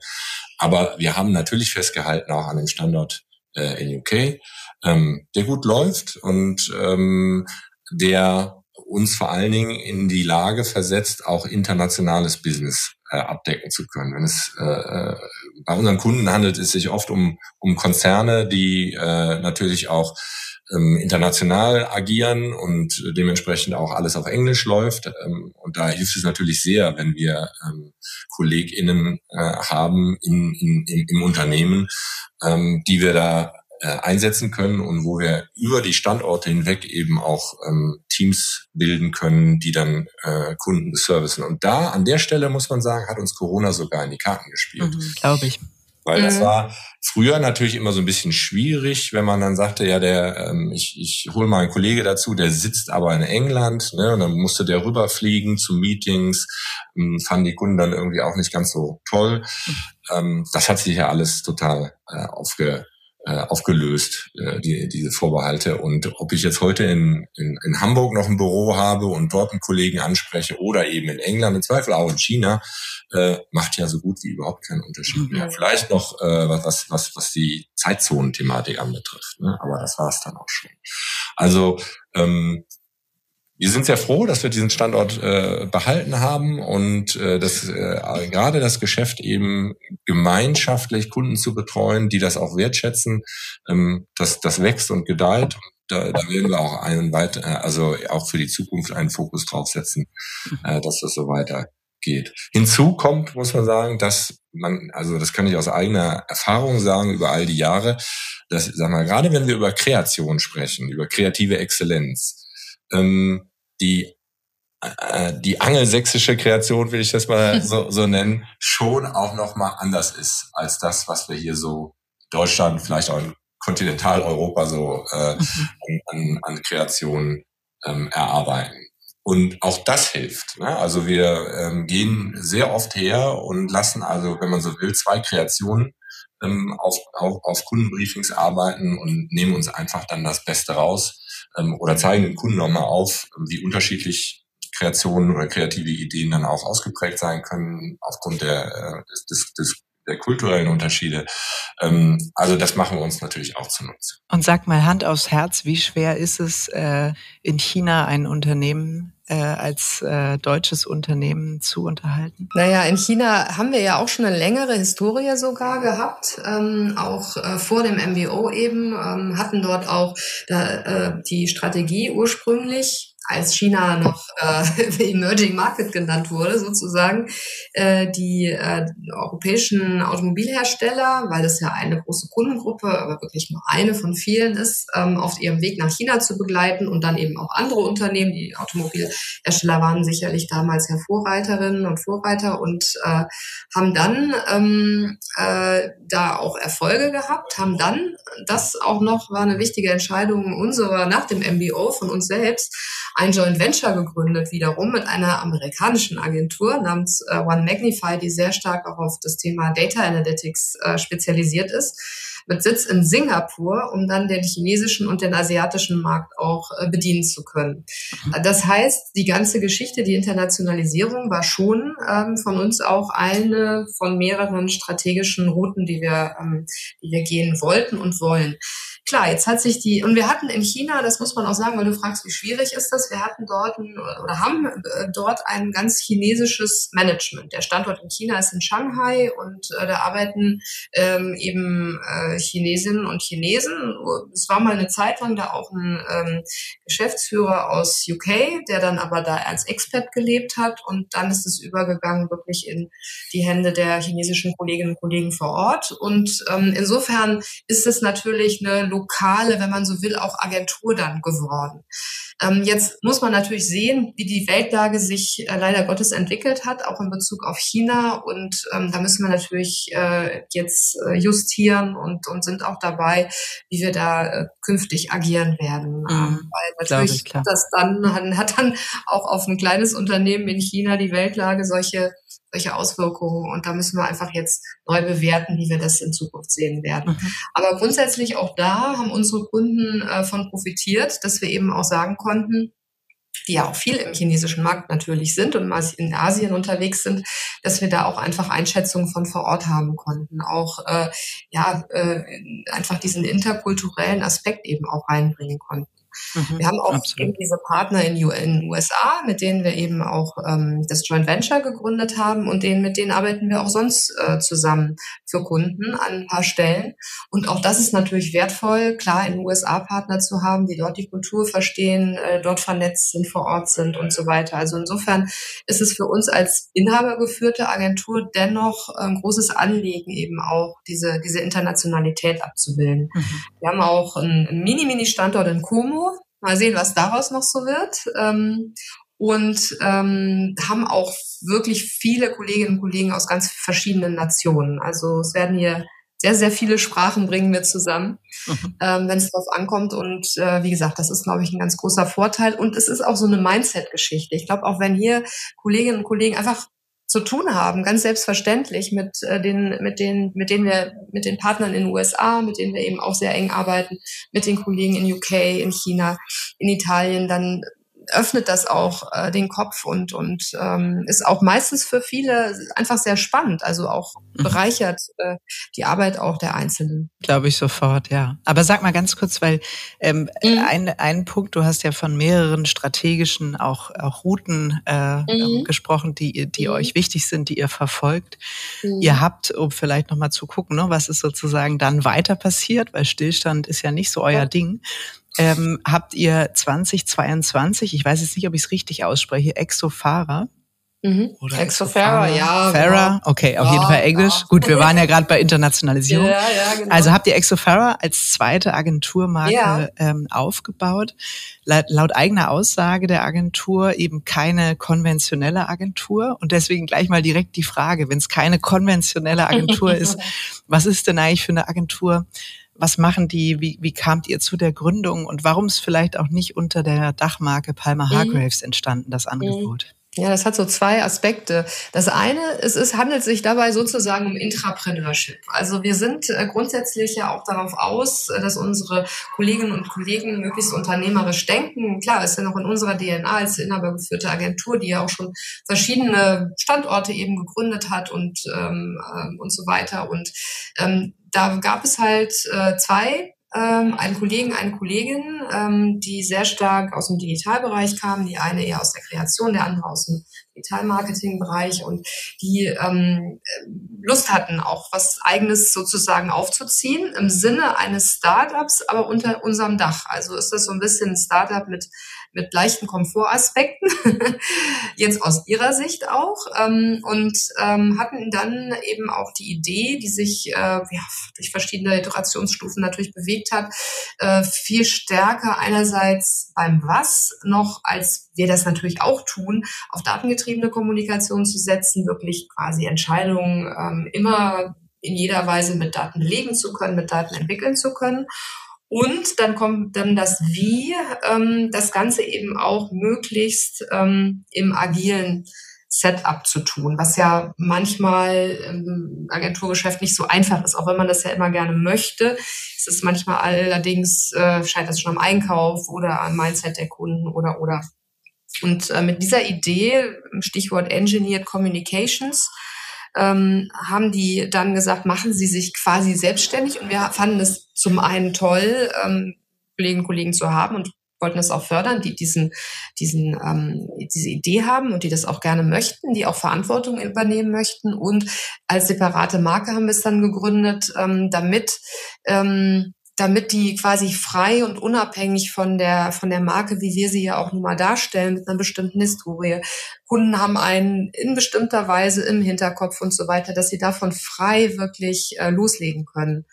aber wir haben natürlich festgehalten auch an dem Standort äh, in UK, ähm, der gut läuft und ähm, der uns vor allen Dingen in die Lage versetzt, auch internationales Business äh, abdecken zu können. Wenn es äh, äh, bei unseren Kunden handelt es sich oft um, um Konzerne, die äh, natürlich auch ähm, international agieren und dementsprechend auch alles auf Englisch läuft. Ähm, und da hilft es natürlich sehr, wenn wir ähm, KollegInnen äh, haben in, in, in, im Unternehmen, ähm, die wir da einsetzen können und wo wir über die Standorte hinweg eben auch ähm, Teams bilden können, die dann äh, Kunden beservicen. Und da, an der Stelle muss man sagen, hat uns Corona sogar in die Karten gespielt. Mhm, Glaube ich. Weil das mhm. war früher natürlich immer so ein bisschen schwierig, wenn man dann sagte, ja, der, ähm, ich, ich hole mal einen Kollege dazu, der sitzt aber in England, ne, und dann musste der rüberfliegen zu Meetings, ähm, fanden die Kunden dann irgendwie auch nicht ganz so toll. Mhm. Ähm, das hat sich ja alles total äh, aufge, äh, aufgelöst, äh, die, diese Vorbehalte. Und ob ich jetzt heute in, in, in Hamburg noch ein Büro habe und dort einen Kollegen anspreche oder eben in England, im Zweifel auch in China, äh, macht ja so gut wie überhaupt keinen Unterschied mehr. Mhm. Vielleicht noch äh, was, was, was die Zeitzonenthematik anbetrifft, ne? aber das war es dann auch schon. Also ähm, wir sind sehr froh, dass wir diesen Standort äh, behalten haben und äh, das, äh, gerade das Geschäft eben gemeinschaftlich Kunden zu betreuen, die das auch wertschätzen, ähm, das, das wächst und gedeiht. Da, da werden wir auch einen weiter, äh, also auch für die Zukunft einen Fokus draufsetzen, äh, dass das so weitergeht. Hinzu kommt, muss man sagen, dass man, also das kann ich aus eigener Erfahrung sagen über all die Jahre, dass, sag mal, gerade wenn wir über Kreation sprechen, über kreative Exzellenz, ähm, die äh, die angelsächsische Kreation, will ich das mal so, so nennen, schon auch noch mal anders ist als das, was wir hier so Deutschland, vielleicht auch in Kontinentaleuropa so äh, an, an, an Kreationen ähm, erarbeiten. Und auch das hilft. Ne? Also wir ähm, gehen sehr oft her und lassen also, wenn man so will, zwei Kreationen ähm, auf, auf, auf Kundenbriefings arbeiten und nehmen uns einfach dann das Beste raus ähm, oder zeigen den Kunden nochmal auf, wie unterschiedlich Kreationen oder kreative Ideen dann auch ausgeprägt sein können aufgrund der, äh, des, des, des der kulturellen Unterschiede. Ähm, also das machen wir uns natürlich auch zunutze. Und sag mal Hand aufs Herz, wie schwer ist es, äh, in China ein Unternehmen äh, als äh, deutsches Unternehmen zu unterhalten? Naja, in China haben wir ja auch schon eine längere Historie sogar gehabt, ähm, auch äh, vor dem MBO eben, ähm, hatten dort auch da, äh, die Strategie ursprünglich als China noch äh, Emerging Market genannt wurde, sozusagen, äh, die äh, europäischen Automobilhersteller, weil das ja eine große Kundengruppe, aber wirklich nur eine von vielen ist, ähm, auf ihrem Weg nach China zu begleiten und dann eben auch andere Unternehmen. Die Automobilhersteller waren sicherlich damals ja Vorreiterinnen und Vorreiter und äh, haben dann ähm, äh, da auch Erfolge gehabt, haben dann, das auch noch war eine wichtige Entscheidung unserer nach dem MBO von uns selbst, ein Joint Venture gegründet, wiederum mit einer amerikanischen Agentur namens äh, One Magnify, die sehr stark auch auf das Thema Data Analytics äh, spezialisiert ist mit Sitz in Singapur, um dann den chinesischen und den asiatischen Markt auch äh, bedienen zu können. Das heißt, die ganze Geschichte, die Internationalisierung war schon ähm, von uns auch eine von mehreren strategischen Routen, die wir, ähm, die wir gehen wollten und wollen. Klar, jetzt hat sich die, und wir hatten in China, das muss man auch sagen, weil du fragst, wie schwierig ist das, wir hatten dort ein, oder haben äh, dort ein ganz chinesisches Management. Der Standort in China ist in Shanghai und äh, da arbeiten ähm, eben äh, Chinesinnen und Chinesen. Es war mal eine Zeit lang da auch ein ähm, Geschäftsführer aus UK, der dann aber da als Expert gelebt hat und dann ist es übergegangen wirklich in die Hände der chinesischen Kolleginnen und Kollegen vor Ort. Und ähm, insofern ist es natürlich eine lokale, wenn man so will, auch Agentur dann geworden. Ähm, jetzt muss man natürlich sehen, wie die Weltlage sich äh, leider Gottes entwickelt hat, auch in Bezug auf China. Und ähm, da müssen wir natürlich äh, jetzt äh, justieren und, und sind auch dabei, wie wir da äh, künftig agieren werden. Mhm, ähm, Weil natürlich ich, das dann hat dann auch auf ein kleines Unternehmen in China die Weltlage solche solche Auswirkungen. Und da müssen wir einfach jetzt neu bewerten, wie wir das in Zukunft sehen werden. Mhm. Aber grundsätzlich auch da haben unsere Kunden äh, von profitiert, dass wir eben auch sagen konnten, die ja auch viel im chinesischen Markt natürlich sind und in Asien unterwegs sind, dass wir da auch einfach Einschätzungen von vor Ort haben konnten, auch äh, ja äh, einfach diesen interkulturellen Aspekt eben auch reinbringen konnten. Mhm, wir haben auch eben diese Partner in, den USA, mit denen wir eben auch ähm, das Joint Venture gegründet haben und denen, mit denen arbeiten wir auch sonst äh, zusammen für Kunden an ein paar Stellen. Und auch das ist natürlich wertvoll, klar in den USA Partner zu haben, die dort die Kultur verstehen, äh, dort vernetzt sind, vor Ort sind und so weiter. Also insofern ist es für uns als inhabergeführte Agentur dennoch ein großes Anliegen, eben auch diese, diese Internationalität abzubilden. Mhm. Wir haben auch einen Mini-Mini-Standort in Como, Mal sehen, was daraus noch so wird. Ähm, und ähm, haben auch wirklich viele Kolleginnen und Kollegen aus ganz verschiedenen Nationen. Also es werden hier sehr, sehr viele Sprachen bringen wir zusammen, mhm. ähm, wenn es darauf ankommt. Und äh, wie gesagt, das ist, glaube ich, ein ganz großer Vorteil. Und es ist auch so eine Mindset-Geschichte. Ich glaube, auch wenn hier Kolleginnen und Kollegen einfach zu tun haben, ganz selbstverständlich mit äh, den, mit den, mit denen wir, mit den Partnern in den USA, mit denen wir eben auch sehr eng arbeiten, mit den Kollegen in UK, in China, in Italien, dann öffnet das auch äh, den Kopf und, und ähm, ist auch meistens für viele einfach sehr spannend, also auch mhm. bereichert äh, die Arbeit auch der Einzelnen. Glaube ich sofort, ja. Aber sag mal ganz kurz, weil ähm, mhm. ein, ein Punkt, du hast ja von mehreren strategischen auch, auch Routen äh, mhm. gesprochen, die, die mhm. euch wichtig sind, die ihr verfolgt. Mhm. Ihr habt, um vielleicht nochmal zu gucken, ne, was ist sozusagen dann weiter passiert, weil Stillstand ist ja nicht so euer ja. Ding ähm, habt ihr 2022, ich weiß jetzt nicht, ob ich es richtig ausspreche, Exofara. Mhm. Oder Exofara, ja. Farah, genau. okay, auf ja, jeden Fall Englisch. Ja. Gut, wir waren ja gerade bei Internationalisierung. Ja, ja, genau. Also habt ihr Exofara als zweite Agenturmarke ja. ähm, aufgebaut. Laut, laut eigener Aussage der Agentur eben keine konventionelle Agentur. Und deswegen gleich mal direkt die Frage, wenn es keine konventionelle Agentur ist, was ist denn eigentlich für eine Agentur? Was machen die? Wie, wie kamt ihr zu der Gründung? Und warum ist vielleicht auch nicht unter der Dachmarke Palmer mhm. Hargraves entstanden, das Angebot? Ja, das hat so zwei Aspekte. Das eine, es ist, handelt sich dabei sozusagen um Intrapreneurship. Also wir sind äh, grundsätzlich ja auch darauf aus, äh, dass unsere Kolleginnen und Kollegen möglichst unternehmerisch denken. Klar, ist ja noch in unserer DNA als inhabergeführte Agentur, die ja auch schon verschiedene Standorte eben gegründet hat und, ähm, äh, und so weiter. Und ähm, da gab es halt äh, zwei ähm, einen Kollegen, eine Kollegin, ähm, die sehr stark aus dem Digitalbereich kamen, die eine eher aus der Kreation, der andere aus dem Digital-Marketing-Bereich und die ähm, Lust hatten, auch was Eigenes sozusagen aufzuziehen im Sinne eines Startups, aber unter unserem Dach. Also ist das so ein bisschen ein Startup mit mit leichten Komfortaspekten, jetzt aus ihrer Sicht auch, ähm, und ähm, hatten dann eben auch die Idee, die sich äh, ja, durch verschiedene Iterationsstufen natürlich bewegt hat, äh, viel stärker einerseits beim Was noch, als wir das natürlich auch tun, auf datengetriebene Kommunikation zu setzen, wirklich quasi Entscheidungen ähm, immer in jeder Weise mit Daten belegen zu können, mit Daten entwickeln zu können. Und dann kommt dann das Wie, ähm, das Ganze eben auch möglichst ähm, im agilen Setup zu tun, was ja manchmal im Agenturgeschäft nicht so einfach ist, auch wenn man das ja immer gerne möchte. Es ist manchmal allerdings, äh, scheitert es schon am Einkauf oder am Mindset der Kunden oder oder. Und äh, mit dieser Idee, Stichwort Engineered Communications, ähm, haben die dann gesagt, machen Sie sich quasi selbstständig. Und wir fanden es zum einen toll, ähm, Kolleginnen und Kollegen zu haben und wollten das auch fördern, die diesen, diesen, ähm, diese Idee haben und die das auch gerne möchten, die auch Verantwortung übernehmen möchten. Und als separate Marke haben wir es dann gegründet, ähm, damit ähm, damit die quasi frei und unabhängig von der, von der Marke, wie wir sie ja auch nun mal darstellen, mit einer bestimmten Historie, Kunden haben einen in bestimmter Weise im Hinterkopf und so weiter, dass sie davon frei wirklich äh, loslegen können.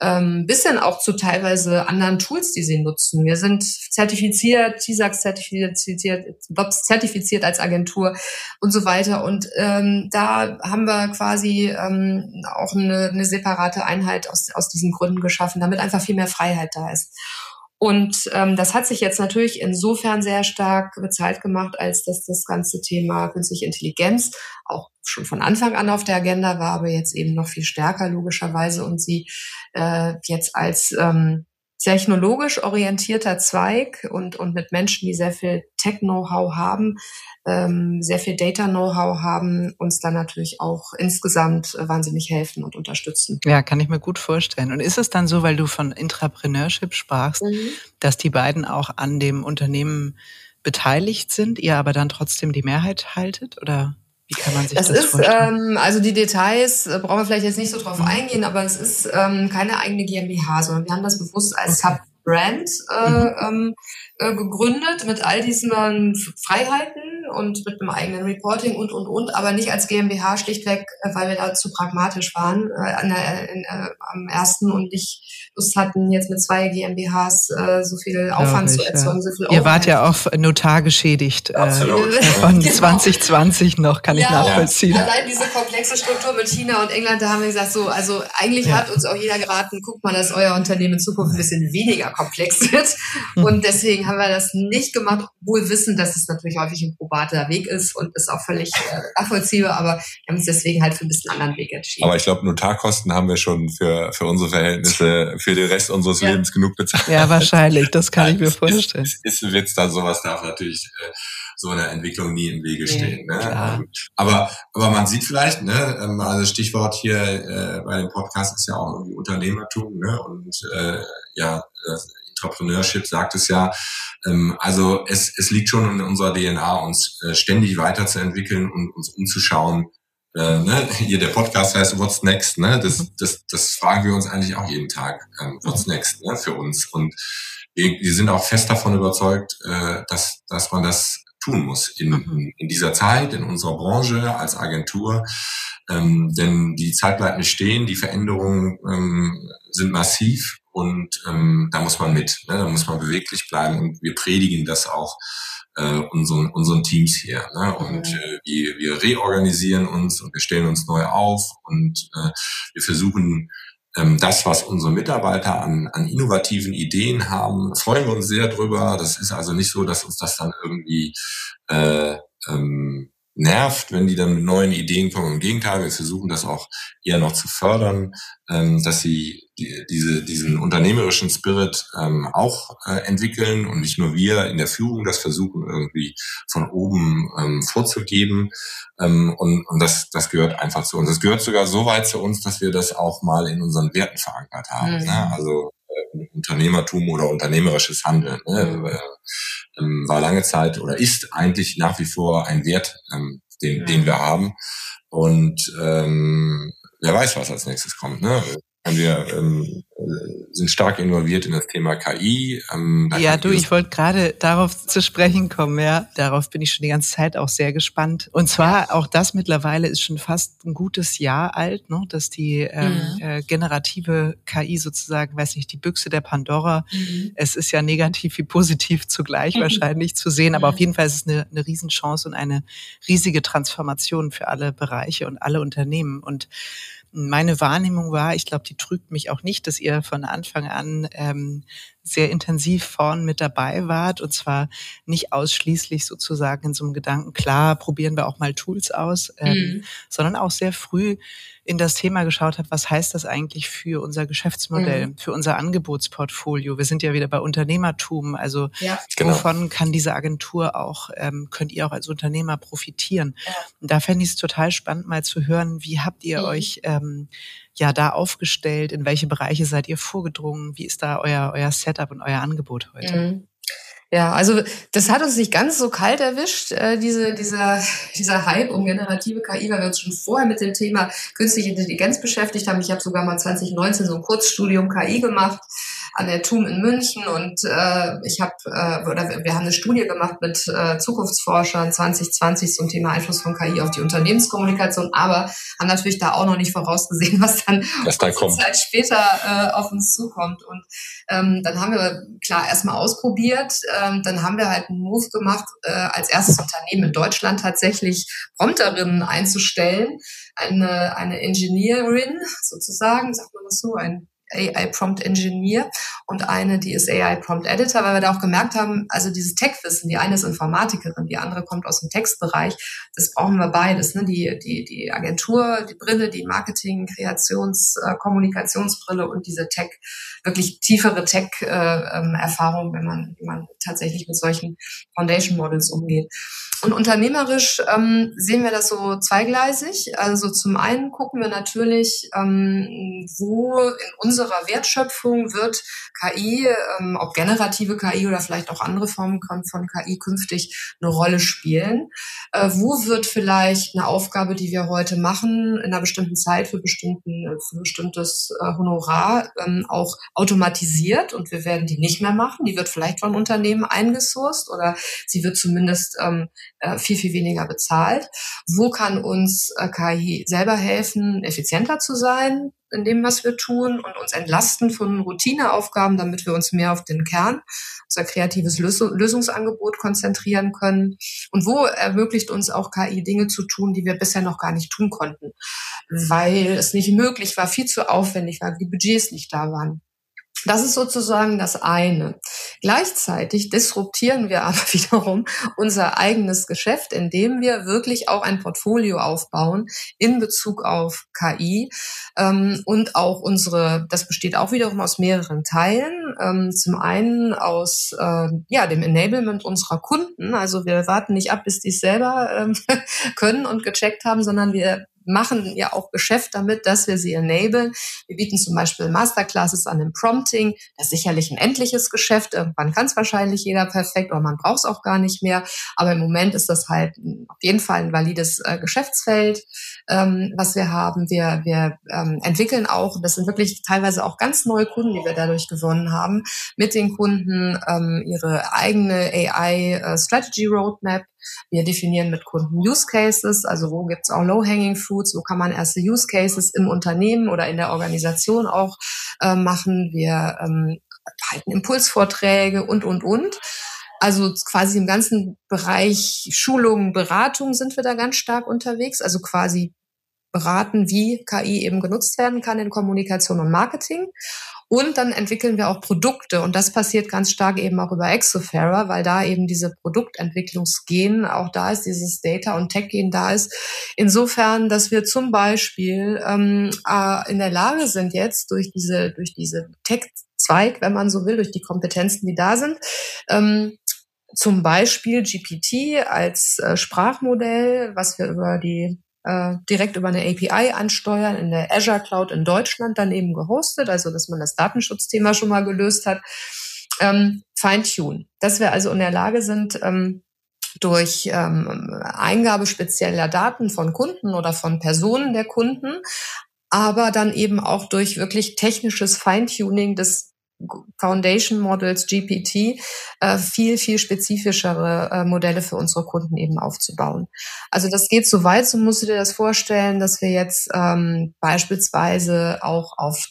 Ähm, bisschen auch zu teilweise anderen Tools, die sie nutzen. Wir sind zertifiziert, TISAX zertifiziert, BOPS zertifiziert als Agentur und so weiter. Und ähm, da haben wir quasi ähm, auch eine, eine separate Einheit aus, aus diesen Gründen geschaffen, damit einfach viel mehr Freiheit da ist. Und ähm, das hat sich jetzt natürlich insofern sehr stark bezahlt gemacht, als dass das ganze Thema künstliche Intelligenz auch schon von Anfang an auf der Agenda war, aber jetzt eben noch viel stärker logischerweise und sie äh, jetzt als ähm, technologisch orientierter Zweig und, und mit Menschen, die sehr viel Tech-Know-how haben, ähm, sehr viel Data-Know-how haben, uns dann natürlich auch insgesamt äh, wahnsinnig helfen und unterstützen. Ja, kann ich mir gut vorstellen. Und ist es dann so, weil du von Intrapreneurship sprachst, mhm. dass die beiden auch an dem Unternehmen beteiligt sind, ihr aber dann trotzdem die Mehrheit haltet oder? Wie kann man sich das, das ist, vorstellen? Ähm, also die Details äh, brauchen wir vielleicht jetzt nicht so drauf mhm. eingehen, aber es ist ähm, keine eigene GmbH, sondern wir haben das bewusst als okay. Sub-Brand äh, mhm. ähm, äh, gegründet mit all diesen Freiheiten und mit einem eigenen Reporting und, und, und, aber nicht als GmbH schlichtweg, äh, weil wir da zu pragmatisch waren äh, an der, in, äh, am ersten und nicht Lust hatten, jetzt mit zwei GmbHs äh, so viel Aufwand ich, zu erzeugen. So viel Ihr wart ja auch Notar geschädigt äh, von genau. 2020 noch, kann ja, ich nachvollziehen. Ja. Allein diese komplexe Struktur mit China und England, da haben wir gesagt, so, also eigentlich ja. hat uns auch jeder geraten, guckt mal, dass euer Unternehmen in Zukunft ein bisschen weniger komplex wird. Hm. Und deswegen haben wir das nicht gemacht, obwohl wissen, dass es natürlich häufig ein probater Weg ist und ist auch völlig äh, nachvollziehbar, aber wir haben uns deswegen halt für ein bisschen anderen Weg entschieden. Aber ich glaube, Notarkosten haben wir schon für, für unsere Verhältnisse für den Rest unseres ja. Lebens genug bezahlt. Ja, wahrscheinlich, das kann ich mir vorstellen. Ist, ist, ist ein Witz, dann sowas darf natürlich äh, so einer Entwicklung nie im Wege stehen. Ne? Ähm, aber, aber man sieht vielleicht, ne, ähm, also Stichwort hier äh, bei dem Podcast ist ja auch irgendwie Unternehmertum, ne? Und äh, ja, Entrepreneurship sagt es ja. Ähm, also es, es liegt schon in unserer DNA, uns äh, ständig weiterzuentwickeln und uns umzuschauen, äh, ne, hier der Podcast heißt What's Next, ne? Das, mhm. das, das fragen wir uns eigentlich auch jeden Tag. Ähm, What's Next, ne, für uns. Und wir, wir sind auch fest davon überzeugt, äh, dass, dass man das tun muss in, mhm. in dieser Zeit, in unserer Branche, als Agentur. Ähm, denn die Zeit bleibt nicht stehen, die Veränderungen ähm, sind massiv und ähm, da muss man mit, ne? da muss man beweglich bleiben und wir predigen das auch äh, unseren, unseren Teams hier. Ne? Und mhm. äh, wir, wir reorganisieren uns und wir stellen uns neu auf und äh, wir versuchen ähm, das, was unsere Mitarbeiter an, an innovativen Ideen haben, freuen wir uns sehr drüber. Das ist also nicht so, dass uns das dann irgendwie äh, ähm, nervt, wenn die dann mit neuen Ideen kommen. Im Gegenteil, wir versuchen das auch eher noch zu fördern, ähm, dass sie die, diese, diesen unternehmerischen Spirit ähm, auch äh, entwickeln und nicht nur wir in der Führung das versuchen irgendwie von oben ähm, vorzugeben. Ähm, und und das, das gehört einfach zu uns. Das gehört sogar so weit zu uns, dass wir das auch mal in unseren Werten verankert haben. Mhm. Ne? Also Unternehmertum oder unternehmerisches Handeln. Ne? Mhm. Äh, ähm, war lange Zeit oder ist eigentlich nach wie vor ein Wert, ähm, den, ja. den wir haben. Und ähm, wer weiß, was als nächstes kommt. Ne? Wir ähm, sind stark involviert in das Thema KI. Ähm, ja, du, ich wollte gerade darauf zu sprechen kommen. Ja, darauf bin ich schon die ganze Zeit auch sehr gespannt. Und zwar auch das mittlerweile ist schon fast ein gutes Jahr alt, ne, dass die ähm, ja. äh, generative KI sozusagen, weiß nicht, die Büchse der Pandora. Mhm. Es ist ja negativ wie positiv zugleich mhm. wahrscheinlich zu sehen, aber auf jeden Fall ist es eine, eine Riesenchance und eine riesige Transformation für alle Bereiche und alle Unternehmen. Und meine Wahrnehmung war, ich glaube, die trügt mich auch nicht, dass ihr von Anfang an ähm, sehr intensiv vorn mit dabei wart und zwar nicht ausschließlich sozusagen in so einem Gedanken, klar, probieren wir auch mal Tools aus, ähm, mhm. sondern auch sehr früh in das Thema geschaut habe, was heißt das eigentlich für unser Geschäftsmodell, mhm. für unser Angebotsportfolio. Wir sind ja wieder bei Unternehmertum, also ja, genau. wovon kann diese Agentur auch, ähm, könnt ihr auch als Unternehmer profitieren. Ja. Und da fände ich es total spannend, mal zu hören, wie habt ihr mhm. euch ähm, ja da aufgestellt, in welche Bereiche seid ihr vorgedrungen, wie ist da euer, euer Setup und euer Angebot heute? Mhm. Ja, also das hat uns nicht ganz so kalt erwischt, äh, diese, dieser, dieser Hype um generative KI, weil wir uns schon vorher mit dem Thema künstliche Intelligenz beschäftigt haben. Ich habe sogar mal 2019 so ein Kurzstudium KI gemacht an der TUM in München und äh, ich habe äh, oder wir haben eine Studie gemacht mit äh, Zukunftsforschern 2020 zum Thema Einfluss von KI auf die Unternehmenskommunikation, aber haben natürlich da auch noch nicht vorausgesehen, was dann, was dann kommt. Zeit später äh, auf uns zukommt. Und ähm, dann haben wir klar erstmal ausprobiert, ähm, dann haben wir halt einen Move gemacht, äh, als erstes Unternehmen in Deutschland tatsächlich Prompterinnen einzustellen, eine eine Engineerin sozusagen, sagt man das so, ein AI Prompt Engineer und eine, die ist AI Prompt Editor, weil wir da auch gemerkt haben, also dieses Tech-Wissen, die eine ist Informatikerin, die andere kommt aus dem Textbereich, das brauchen wir beides, ne? die, die, die Agentur, die Brille, die Marketing, Kreations, äh, Kommunikationsbrille und diese Tech, wirklich tiefere Tech-Erfahrung, äh, ähm, wenn man, wenn man tatsächlich mit solchen Foundation Models umgeht. Und unternehmerisch ähm, sehen wir das so zweigleisig. Also zum einen gucken wir natürlich, ähm, wo in unserer Wertschöpfung wird KI, ähm, ob generative KI oder vielleicht auch andere Formen von KI künftig eine Rolle spielen. Äh, wo wird vielleicht eine Aufgabe, die wir heute machen, in einer bestimmten Zeit für, bestimmten, für bestimmtes äh, Honorar ähm, auch automatisiert und wir werden die nicht mehr machen. Die wird vielleicht von Unternehmen eingesourced oder sie wird zumindest ähm, äh, viel, viel weniger bezahlt. Wo kann uns äh, KI selber helfen, effizienter zu sein in dem, was wir tun und uns entlasten von Routineaufgaben, damit wir uns mehr auf den Kern, unser kreatives Lösungsangebot konzentrieren können? Und wo ermöglicht uns auch KI Dinge zu tun, die wir bisher noch gar nicht tun konnten, weil es nicht möglich war, viel zu aufwendig war, die Budgets nicht da waren. Das ist sozusagen das eine. Gleichzeitig disruptieren wir aber wiederum unser eigenes Geschäft, indem wir wirklich auch ein Portfolio aufbauen in Bezug auf KI ähm, und auch unsere, das besteht auch wiederum aus mehreren Teilen. Ähm, zum einen aus äh, ja dem Enablement unserer Kunden. Also wir warten nicht ab, bis die es selber ähm, können und gecheckt haben, sondern wir machen ja auch Geschäft damit, dass wir sie enablen. Wir bieten zum Beispiel Masterclasses an dem Prompting. Das ist sicherlich ein endliches Geschäft. Irgendwann kann es wahrscheinlich jeder perfekt oder man braucht es auch gar nicht mehr. Aber im Moment ist das halt auf jeden Fall ein valides äh, Geschäftsfeld, ähm, was wir haben. Wir, wir ähm, entwickeln auch, das sind wirklich teilweise auch ganz neue Kunden, die wir dadurch gewonnen haben, mit den Kunden ähm, ihre eigene AI äh, wir definieren mit Kunden Use Cases, also wo gibt es auch Low-Hanging Fruits, wo kann man erste Use Cases im Unternehmen oder in der Organisation auch äh, machen. Wir ähm, halten Impulsvorträge und, und, und. Also quasi im ganzen Bereich Schulung, Beratung sind wir da ganz stark unterwegs. Also quasi beraten, wie KI eben genutzt werden kann in Kommunikation und Marketing. Und dann entwickeln wir auch Produkte und das passiert ganz stark eben auch über Exofera, weil da eben diese Produktentwicklungsgen auch da ist, dieses Data- und Tech-Gen da ist. Insofern, dass wir zum Beispiel ähm, äh, in der Lage sind jetzt durch diese, durch diese Tech-Zweig, wenn man so will, durch die Kompetenzen, die da sind, ähm, zum Beispiel GPT als äh, Sprachmodell, was wir über die äh, direkt über eine API ansteuern, in der Azure Cloud in Deutschland dann eben gehostet, also dass man das Datenschutzthema schon mal gelöst hat, ähm, fine-tune. Dass wir also in der Lage sind, ähm, durch ähm, Eingabe spezieller Daten von Kunden oder von Personen der Kunden, aber dann eben auch durch wirklich technisches Feintuning des Foundation Models, GPT, äh, viel, viel spezifischere äh, Modelle für unsere Kunden eben aufzubauen. Also das geht so weit, so musst du dir das vorstellen, dass wir jetzt ähm, beispielsweise auch auf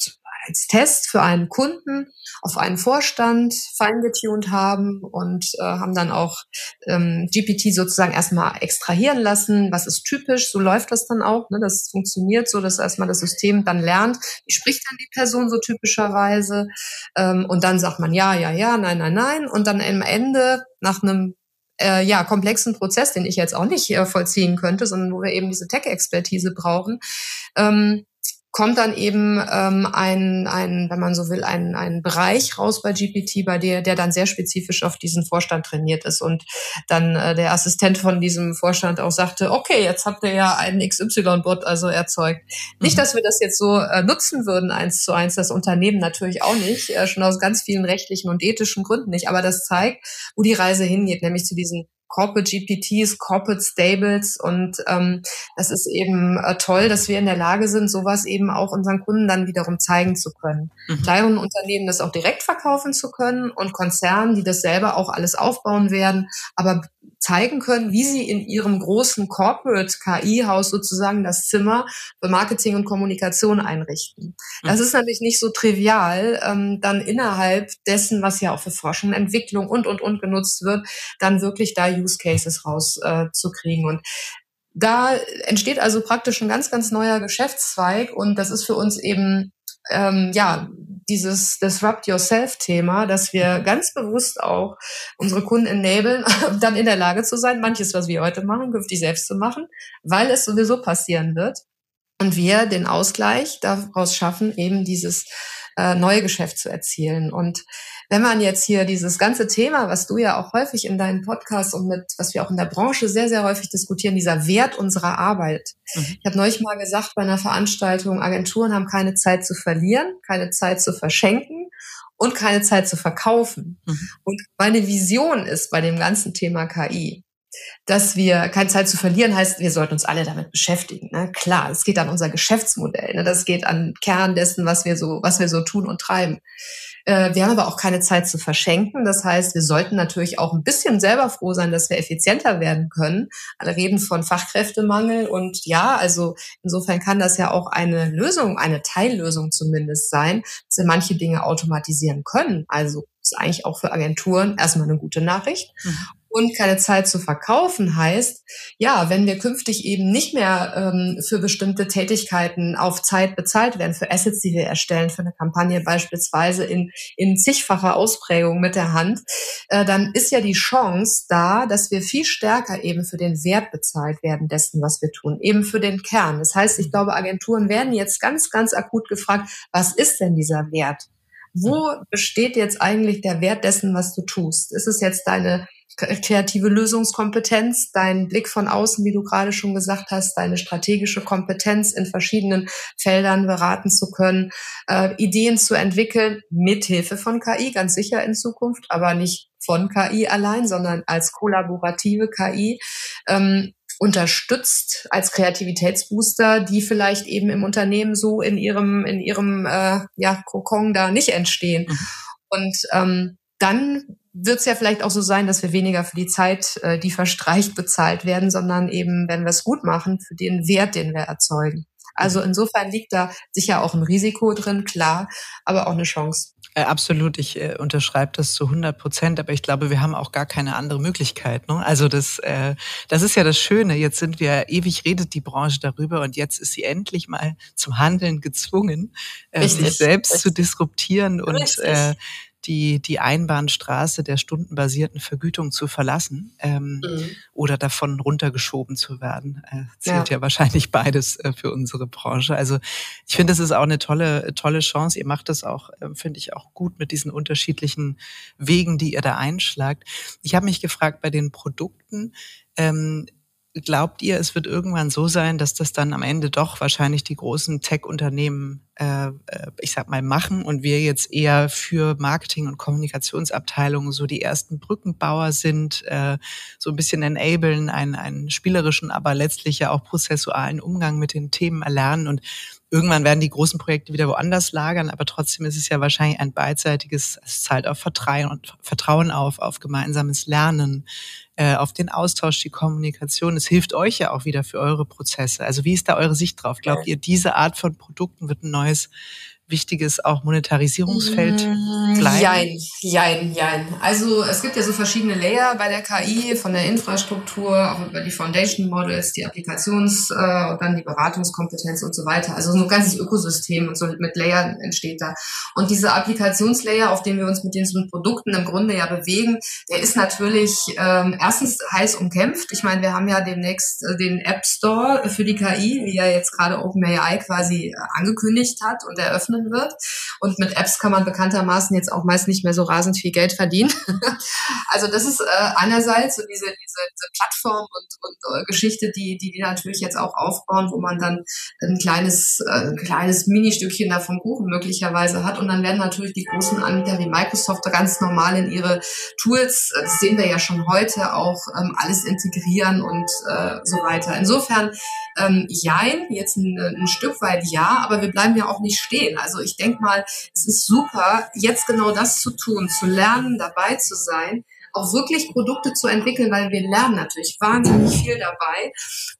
als Test für einen Kunden auf einen Vorstand feingetuned haben und äh, haben dann auch ähm, GPT sozusagen erstmal extrahieren lassen. Was ist typisch? So läuft das dann auch. Ne? Das funktioniert so, dass erstmal das System dann lernt, wie spricht dann die Person so typischerweise. Ähm, und dann sagt man ja, ja, ja, nein, nein, nein. Und dann am Ende nach einem äh, ja, komplexen Prozess, den ich jetzt auch nicht äh, vollziehen könnte, sondern wo wir eben diese Tech-Expertise brauchen, ähm, kommt dann eben ähm, ein, ein, wenn man so will, ein, ein Bereich raus bei GPT, bei der, der dann sehr spezifisch auf diesen Vorstand trainiert ist und dann äh, der Assistent von diesem Vorstand auch sagte, okay, jetzt habt ihr ja einen XY-Bot also erzeugt. Mhm. Nicht, dass wir das jetzt so äh, nutzen würden, eins zu eins, das Unternehmen natürlich auch nicht, äh, schon aus ganz vielen rechtlichen und ethischen Gründen nicht, aber das zeigt, wo die Reise hingeht, nämlich zu diesen Corporate GPTs, Corporate Stables und ähm, das ist eben äh, toll, dass wir in der Lage sind, sowas eben auch unseren Kunden dann wiederum zeigen zu können. Mhm. Kleineren Unternehmen das auch direkt verkaufen zu können und Konzernen, die das selber auch alles aufbauen werden, aber zeigen können, wie sie in ihrem großen Corporate KI-Haus sozusagen das Zimmer für Marketing und Kommunikation einrichten. Das mhm. ist nämlich nicht so trivial, ähm, dann innerhalb dessen, was ja auch für Forschung, Entwicklung und, und, und genutzt wird, dann wirklich da Use Cases rauszukriegen. Äh, und da entsteht also praktisch ein ganz, ganz neuer Geschäftszweig und das ist für uns eben ähm, ja dieses Disrupt Yourself-Thema, dass wir ganz bewusst auch unsere Kunden enablen, dann in der Lage zu sein, manches, was wir heute machen, künftig selbst zu machen, weil es sowieso passieren wird. Und wir den Ausgleich daraus schaffen, eben dieses äh, neue Geschäft zu erzielen. Und wenn man jetzt hier dieses ganze Thema, was du ja auch häufig in deinen Podcasts und mit, was wir auch in der Branche sehr, sehr häufig diskutieren, dieser Wert unserer Arbeit. Mhm. Ich habe neulich mal gesagt bei einer Veranstaltung, Agenturen haben keine Zeit zu verlieren, keine Zeit zu verschenken und keine Zeit zu verkaufen. Mhm. Und meine Vision ist bei dem ganzen Thema KI, dass wir keine Zeit zu verlieren heißt, wir sollten uns alle damit beschäftigen. Ne? Klar, es geht an unser Geschäftsmodell, ne? das geht an Kern dessen, was wir so, was wir so tun und treiben. Äh, wir haben aber auch keine Zeit zu verschenken. Das heißt, wir sollten natürlich auch ein bisschen selber froh sein, dass wir effizienter werden können. Alle reden von Fachkräftemangel und ja, also insofern kann das ja auch eine Lösung, eine Teillösung zumindest sein, dass wir manche Dinge automatisieren können. Also ist eigentlich auch für Agenturen erstmal eine gute Nachricht. Mhm und keine Zeit zu verkaufen heißt, ja, wenn wir künftig eben nicht mehr ähm, für bestimmte Tätigkeiten auf Zeit bezahlt werden, für Assets, die wir erstellen, für eine Kampagne beispielsweise in, in zigfacher Ausprägung mit der Hand, äh, dann ist ja die Chance da, dass wir viel stärker eben für den Wert bezahlt werden dessen, was wir tun, eben für den Kern. Das heißt, ich glaube, Agenturen werden jetzt ganz, ganz akut gefragt, was ist denn dieser Wert? Wo besteht jetzt eigentlich der Wert dessen, was du tust? Ist es jetzt deine kreative Lösungskompetenz, dein Blick von außen, wie du gerade schon gesagt hast, deine strategische Kompetenz in verschiedenen Feldern beraten zu können, äh, Ideen zu entwickeln, mithilfe von KI, ganz sicher in Zukunft, aber nicht von KI allein, sondern als kollaborative KI. Ähm, unterstützt als Kreativitätsbooster, die vielleicht eben im Unternehmen so in ihrem in ihrem äh, ja Kokon da nicht entstehen. Mhm. Und ähm, dann wird es ja vielleicht auch so sein, dass wir weniger für die Zeit, äh, die verstreicht, bezahlt werden, sondern eben, wenn wir es gut machen, für den Wert, den wir erzeugen. Also insofern liegt da sicher auch ein Risiko drin, klar, aber auch eine Chance. Äh, absolut, ich äh, unterschreibe das zu 100 Prozent, aber ich glaube, wir haben auch gar keine andere Möglichkeit. Ne? Also das, äh, das ist ja das Schöne. Jetzt sind wir ewig redet die Branche darüber und jetzt ist sie endlich mal zum Handeln gezwungen, äh, sich selbst Richtig. zu disruptieren und äh, die, die Einbahnstraße der stundenbasierten Vergütung zu verlassen ähm, mhm. oder davon runtergeschoben zu werden. Äh, zählt ja. ja wahrscheinlich beides äh, für unsere Branche. Also ich finde, das ist auch eine tolle, tolle Chance. Ihr macht das auch, äh, finde ich, auch gut mit diesen unterschiedlichen Wegen, die ihr da einschlagt. Ich habe mich gefragt bei den Produkten, ähm, glaubt ihr, es wird irgendwann so sein, dass das dann am Ende doch wahrscheinlich die großen Tech-Unternehmen, äh, äh, ich sag mal, machen und wir jetzt eher für Marketing- und Kommunikationsabteilungen so die ersten Brückenbauer sind, äh, so ein bisschen enablen, einen, einen spielerischen, aber letztlich ja auch prozessualen Umgang mit den Themen erlernen und Irgendwann werden die großen Projekte wieder woanders lagern, aber trotzdem ist es ja wahrscheinlich ein beidseitiges, es zahlt auf Vertrauen, auf, auf gemeinsames Lernen, äh, auf den Austausch, die Kommunikation. Es hilft euch ja auch wieder für eure Prozesse. Also wie ist da eure Sicht drauf? Glaubt ihr, diese Art von Produkten wird ein neues wichtiges auch Monetarisierungsfeld mm, bleiben? Jein, jein, jein. Also es gibt ja so verschiedene Layer bei der KI, von der Infrastruktur, auch über die Foundation Models, die Applikations- äh, und dann die Beratungskompetenz und so weiter. Also so ein ganzes Ökosystem und so mit Layern entsteht da. Und dieser Applikationslayer, auf dem wir uns mit diesen Produkten im Grunde ja bewegen, der ist natürlich ähm, erstens heiß umkämpft. Ich meine, wir haben ja demnächst äh, den App Store für die KI, wie ja jetzt gerade OpenAI quasi äh, angekündigt hat und eröffnet öffnen wird. Und mit Apps kann man bekanntermaßen jetzt auch meist nicht mehr so rasend viel Geld verdienen. also das ist äh, einerseits so diese, diese, diese Plattform und, und äh, Geschichte, die, die die natürlich jetzt auch aufbauen, wo man dann ein kleines, äh, ein kleines Ministückchen davon Kuchen möglicherweise hat. Und dann werden natürlich die großen Anbieter wie Microsoft ganz normal in ihre Tools, äh, das sehen wir ja schon heute, auch ähm, alles integrieren und äh, so weiter. Insofern, ähm, jein, jetzt ein, ein Stück weit ja, aber wir bleiben ja auch nicht stehen. Also ich denke mal, es ist super, jetzt genau das zu tun, zu lernen, dabei zu sein auch wirklich Produkte zu entwickeln, weil wir lernen natürlich wahnsinnig viel dabei.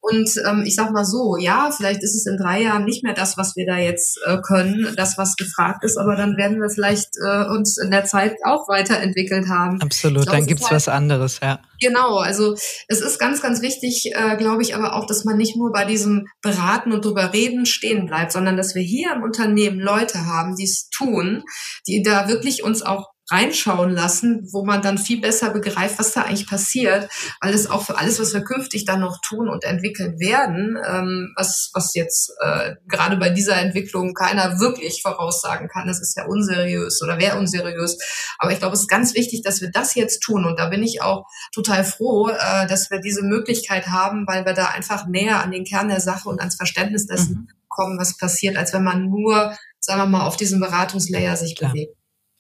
Und ähm, ich sag mal so, ja, vielleicht ist es in drei Jahren nicht mehr das, was wir da jetzt äh, können, das, was gefragt ist, aber dann werden wir vielleicht äh, uns in der Zeit auch weiterentwickelt haben. Absolut, glaub, dann gibt's halt, was anderes, ja. Genau, also es ist ganz, ganz wichtig, äh, glaube ich, aber auch, dass man nicht nur bei diesem Beraten und drüber reden stehen bleibt, sondern dass wir hier im Unternehmen Leute haben, die es tun, die da wirklich uns auch reinschauen lassen, wo man dann viel besser begreift, was da eigentlich passiert. Alles auch für alles, was wir künftig dann noch tun und entwickeln werden, ähm, was, was jetzt äh, gerade bei dieser Entwicklung keiner wirklich voraussagen kann. Das ist ja unseriös oder wäre unseriös. Aber ich glaube, es ist ganz wichtig, dass wir das jetzt tun. Und da bin ich auch total froh, äh, dass wir diese Möglichkeit haben, weil wir da einfach näher an den Kern der Sache und ans Verständnis dessen mhm. kommen, was passiert, als wenn man nur, sagen wir mal, auf diesem Beratungslayer sich Klar. bewegt.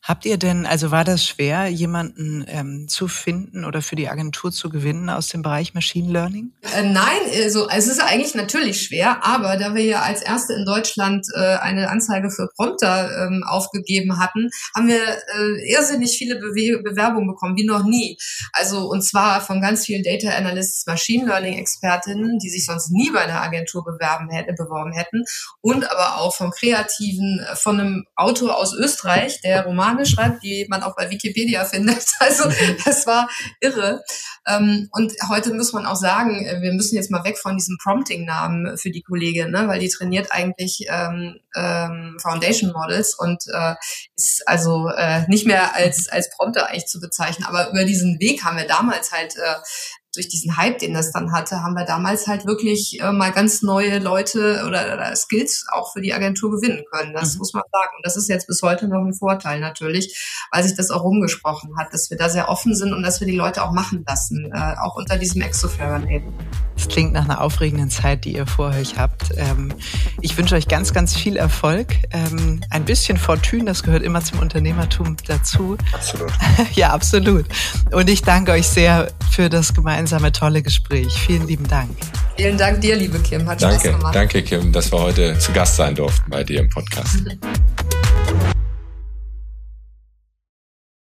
Habt ihr denn, also war das schwer, jemanden ähm, zu finden oder für die Agentur zu gewinnen aus dem Bereich Machine Learning? Äh, nein, also es ist eigentlich natürlich schwer, aber da wir ja als erste in Deutschland äh, eine Anzeige für Prompter ähm, aufgegeben hatten, haben wir äh, irrsinnig viele Bewe Bewerbungen bekommen, wie noch nie. Also und zwar von ganz vielen Data Analysts, Machine Learning Expertinnen, die sich sonst nie bei einer Agentur bewerben hätte, beworben hätten, und aber auch von Kreativen, äh, von einem Autor aus Österreich, der Roman Romane schreibt, die man auch bei Wikipedia findet. Also das war irre. Ähm, und heute muss man auch sagen, äh, wir müssen jetzt mal weg von diesem Prompting-Namen für die Kollegin, ne? weil die trainiert eigentlich ähm, ähm, Foundation Models und äh, ist also äh, nicht mehr als, als Prompter eigentlich zu bezeichnen. Aber über diesen Weg haben wir damals halt äh, durch diesen Hype, den das dann hatte, haben wir damals halt wirklich äh, mal ganz neue Leute oder, oder, Skills auch für die Agentur gewinnen können. Das mhm. muss man sagen. Und das ist jetzt bis heute noch ein Vorteil natürlich, weil sich das auch rumgesprochen hat, dass wir da sehr offen sind und dass wir die Leute auch machen lassen, äh, auch unter diesem Exoflaron eben. Das klingt nach einer aufregenden Zeit, die ihr vor euch habt. Ähm, ich wünsche euch ganz, ganz viel Erfolg. Ähm, ein bisschen Fortune, das gehört immer zum Unternehmertum dazu. Absolut. ja, absolut. Und ich danke euch sehr für das gemeinsame tolle Gespräch. Vielen lieben Dank. Vielen Dank dir, liebe Kim. Hat danke, Spaß gemacht. Danke, Kim, dass wir heute zu Gast sein durften bei dir im Podcast.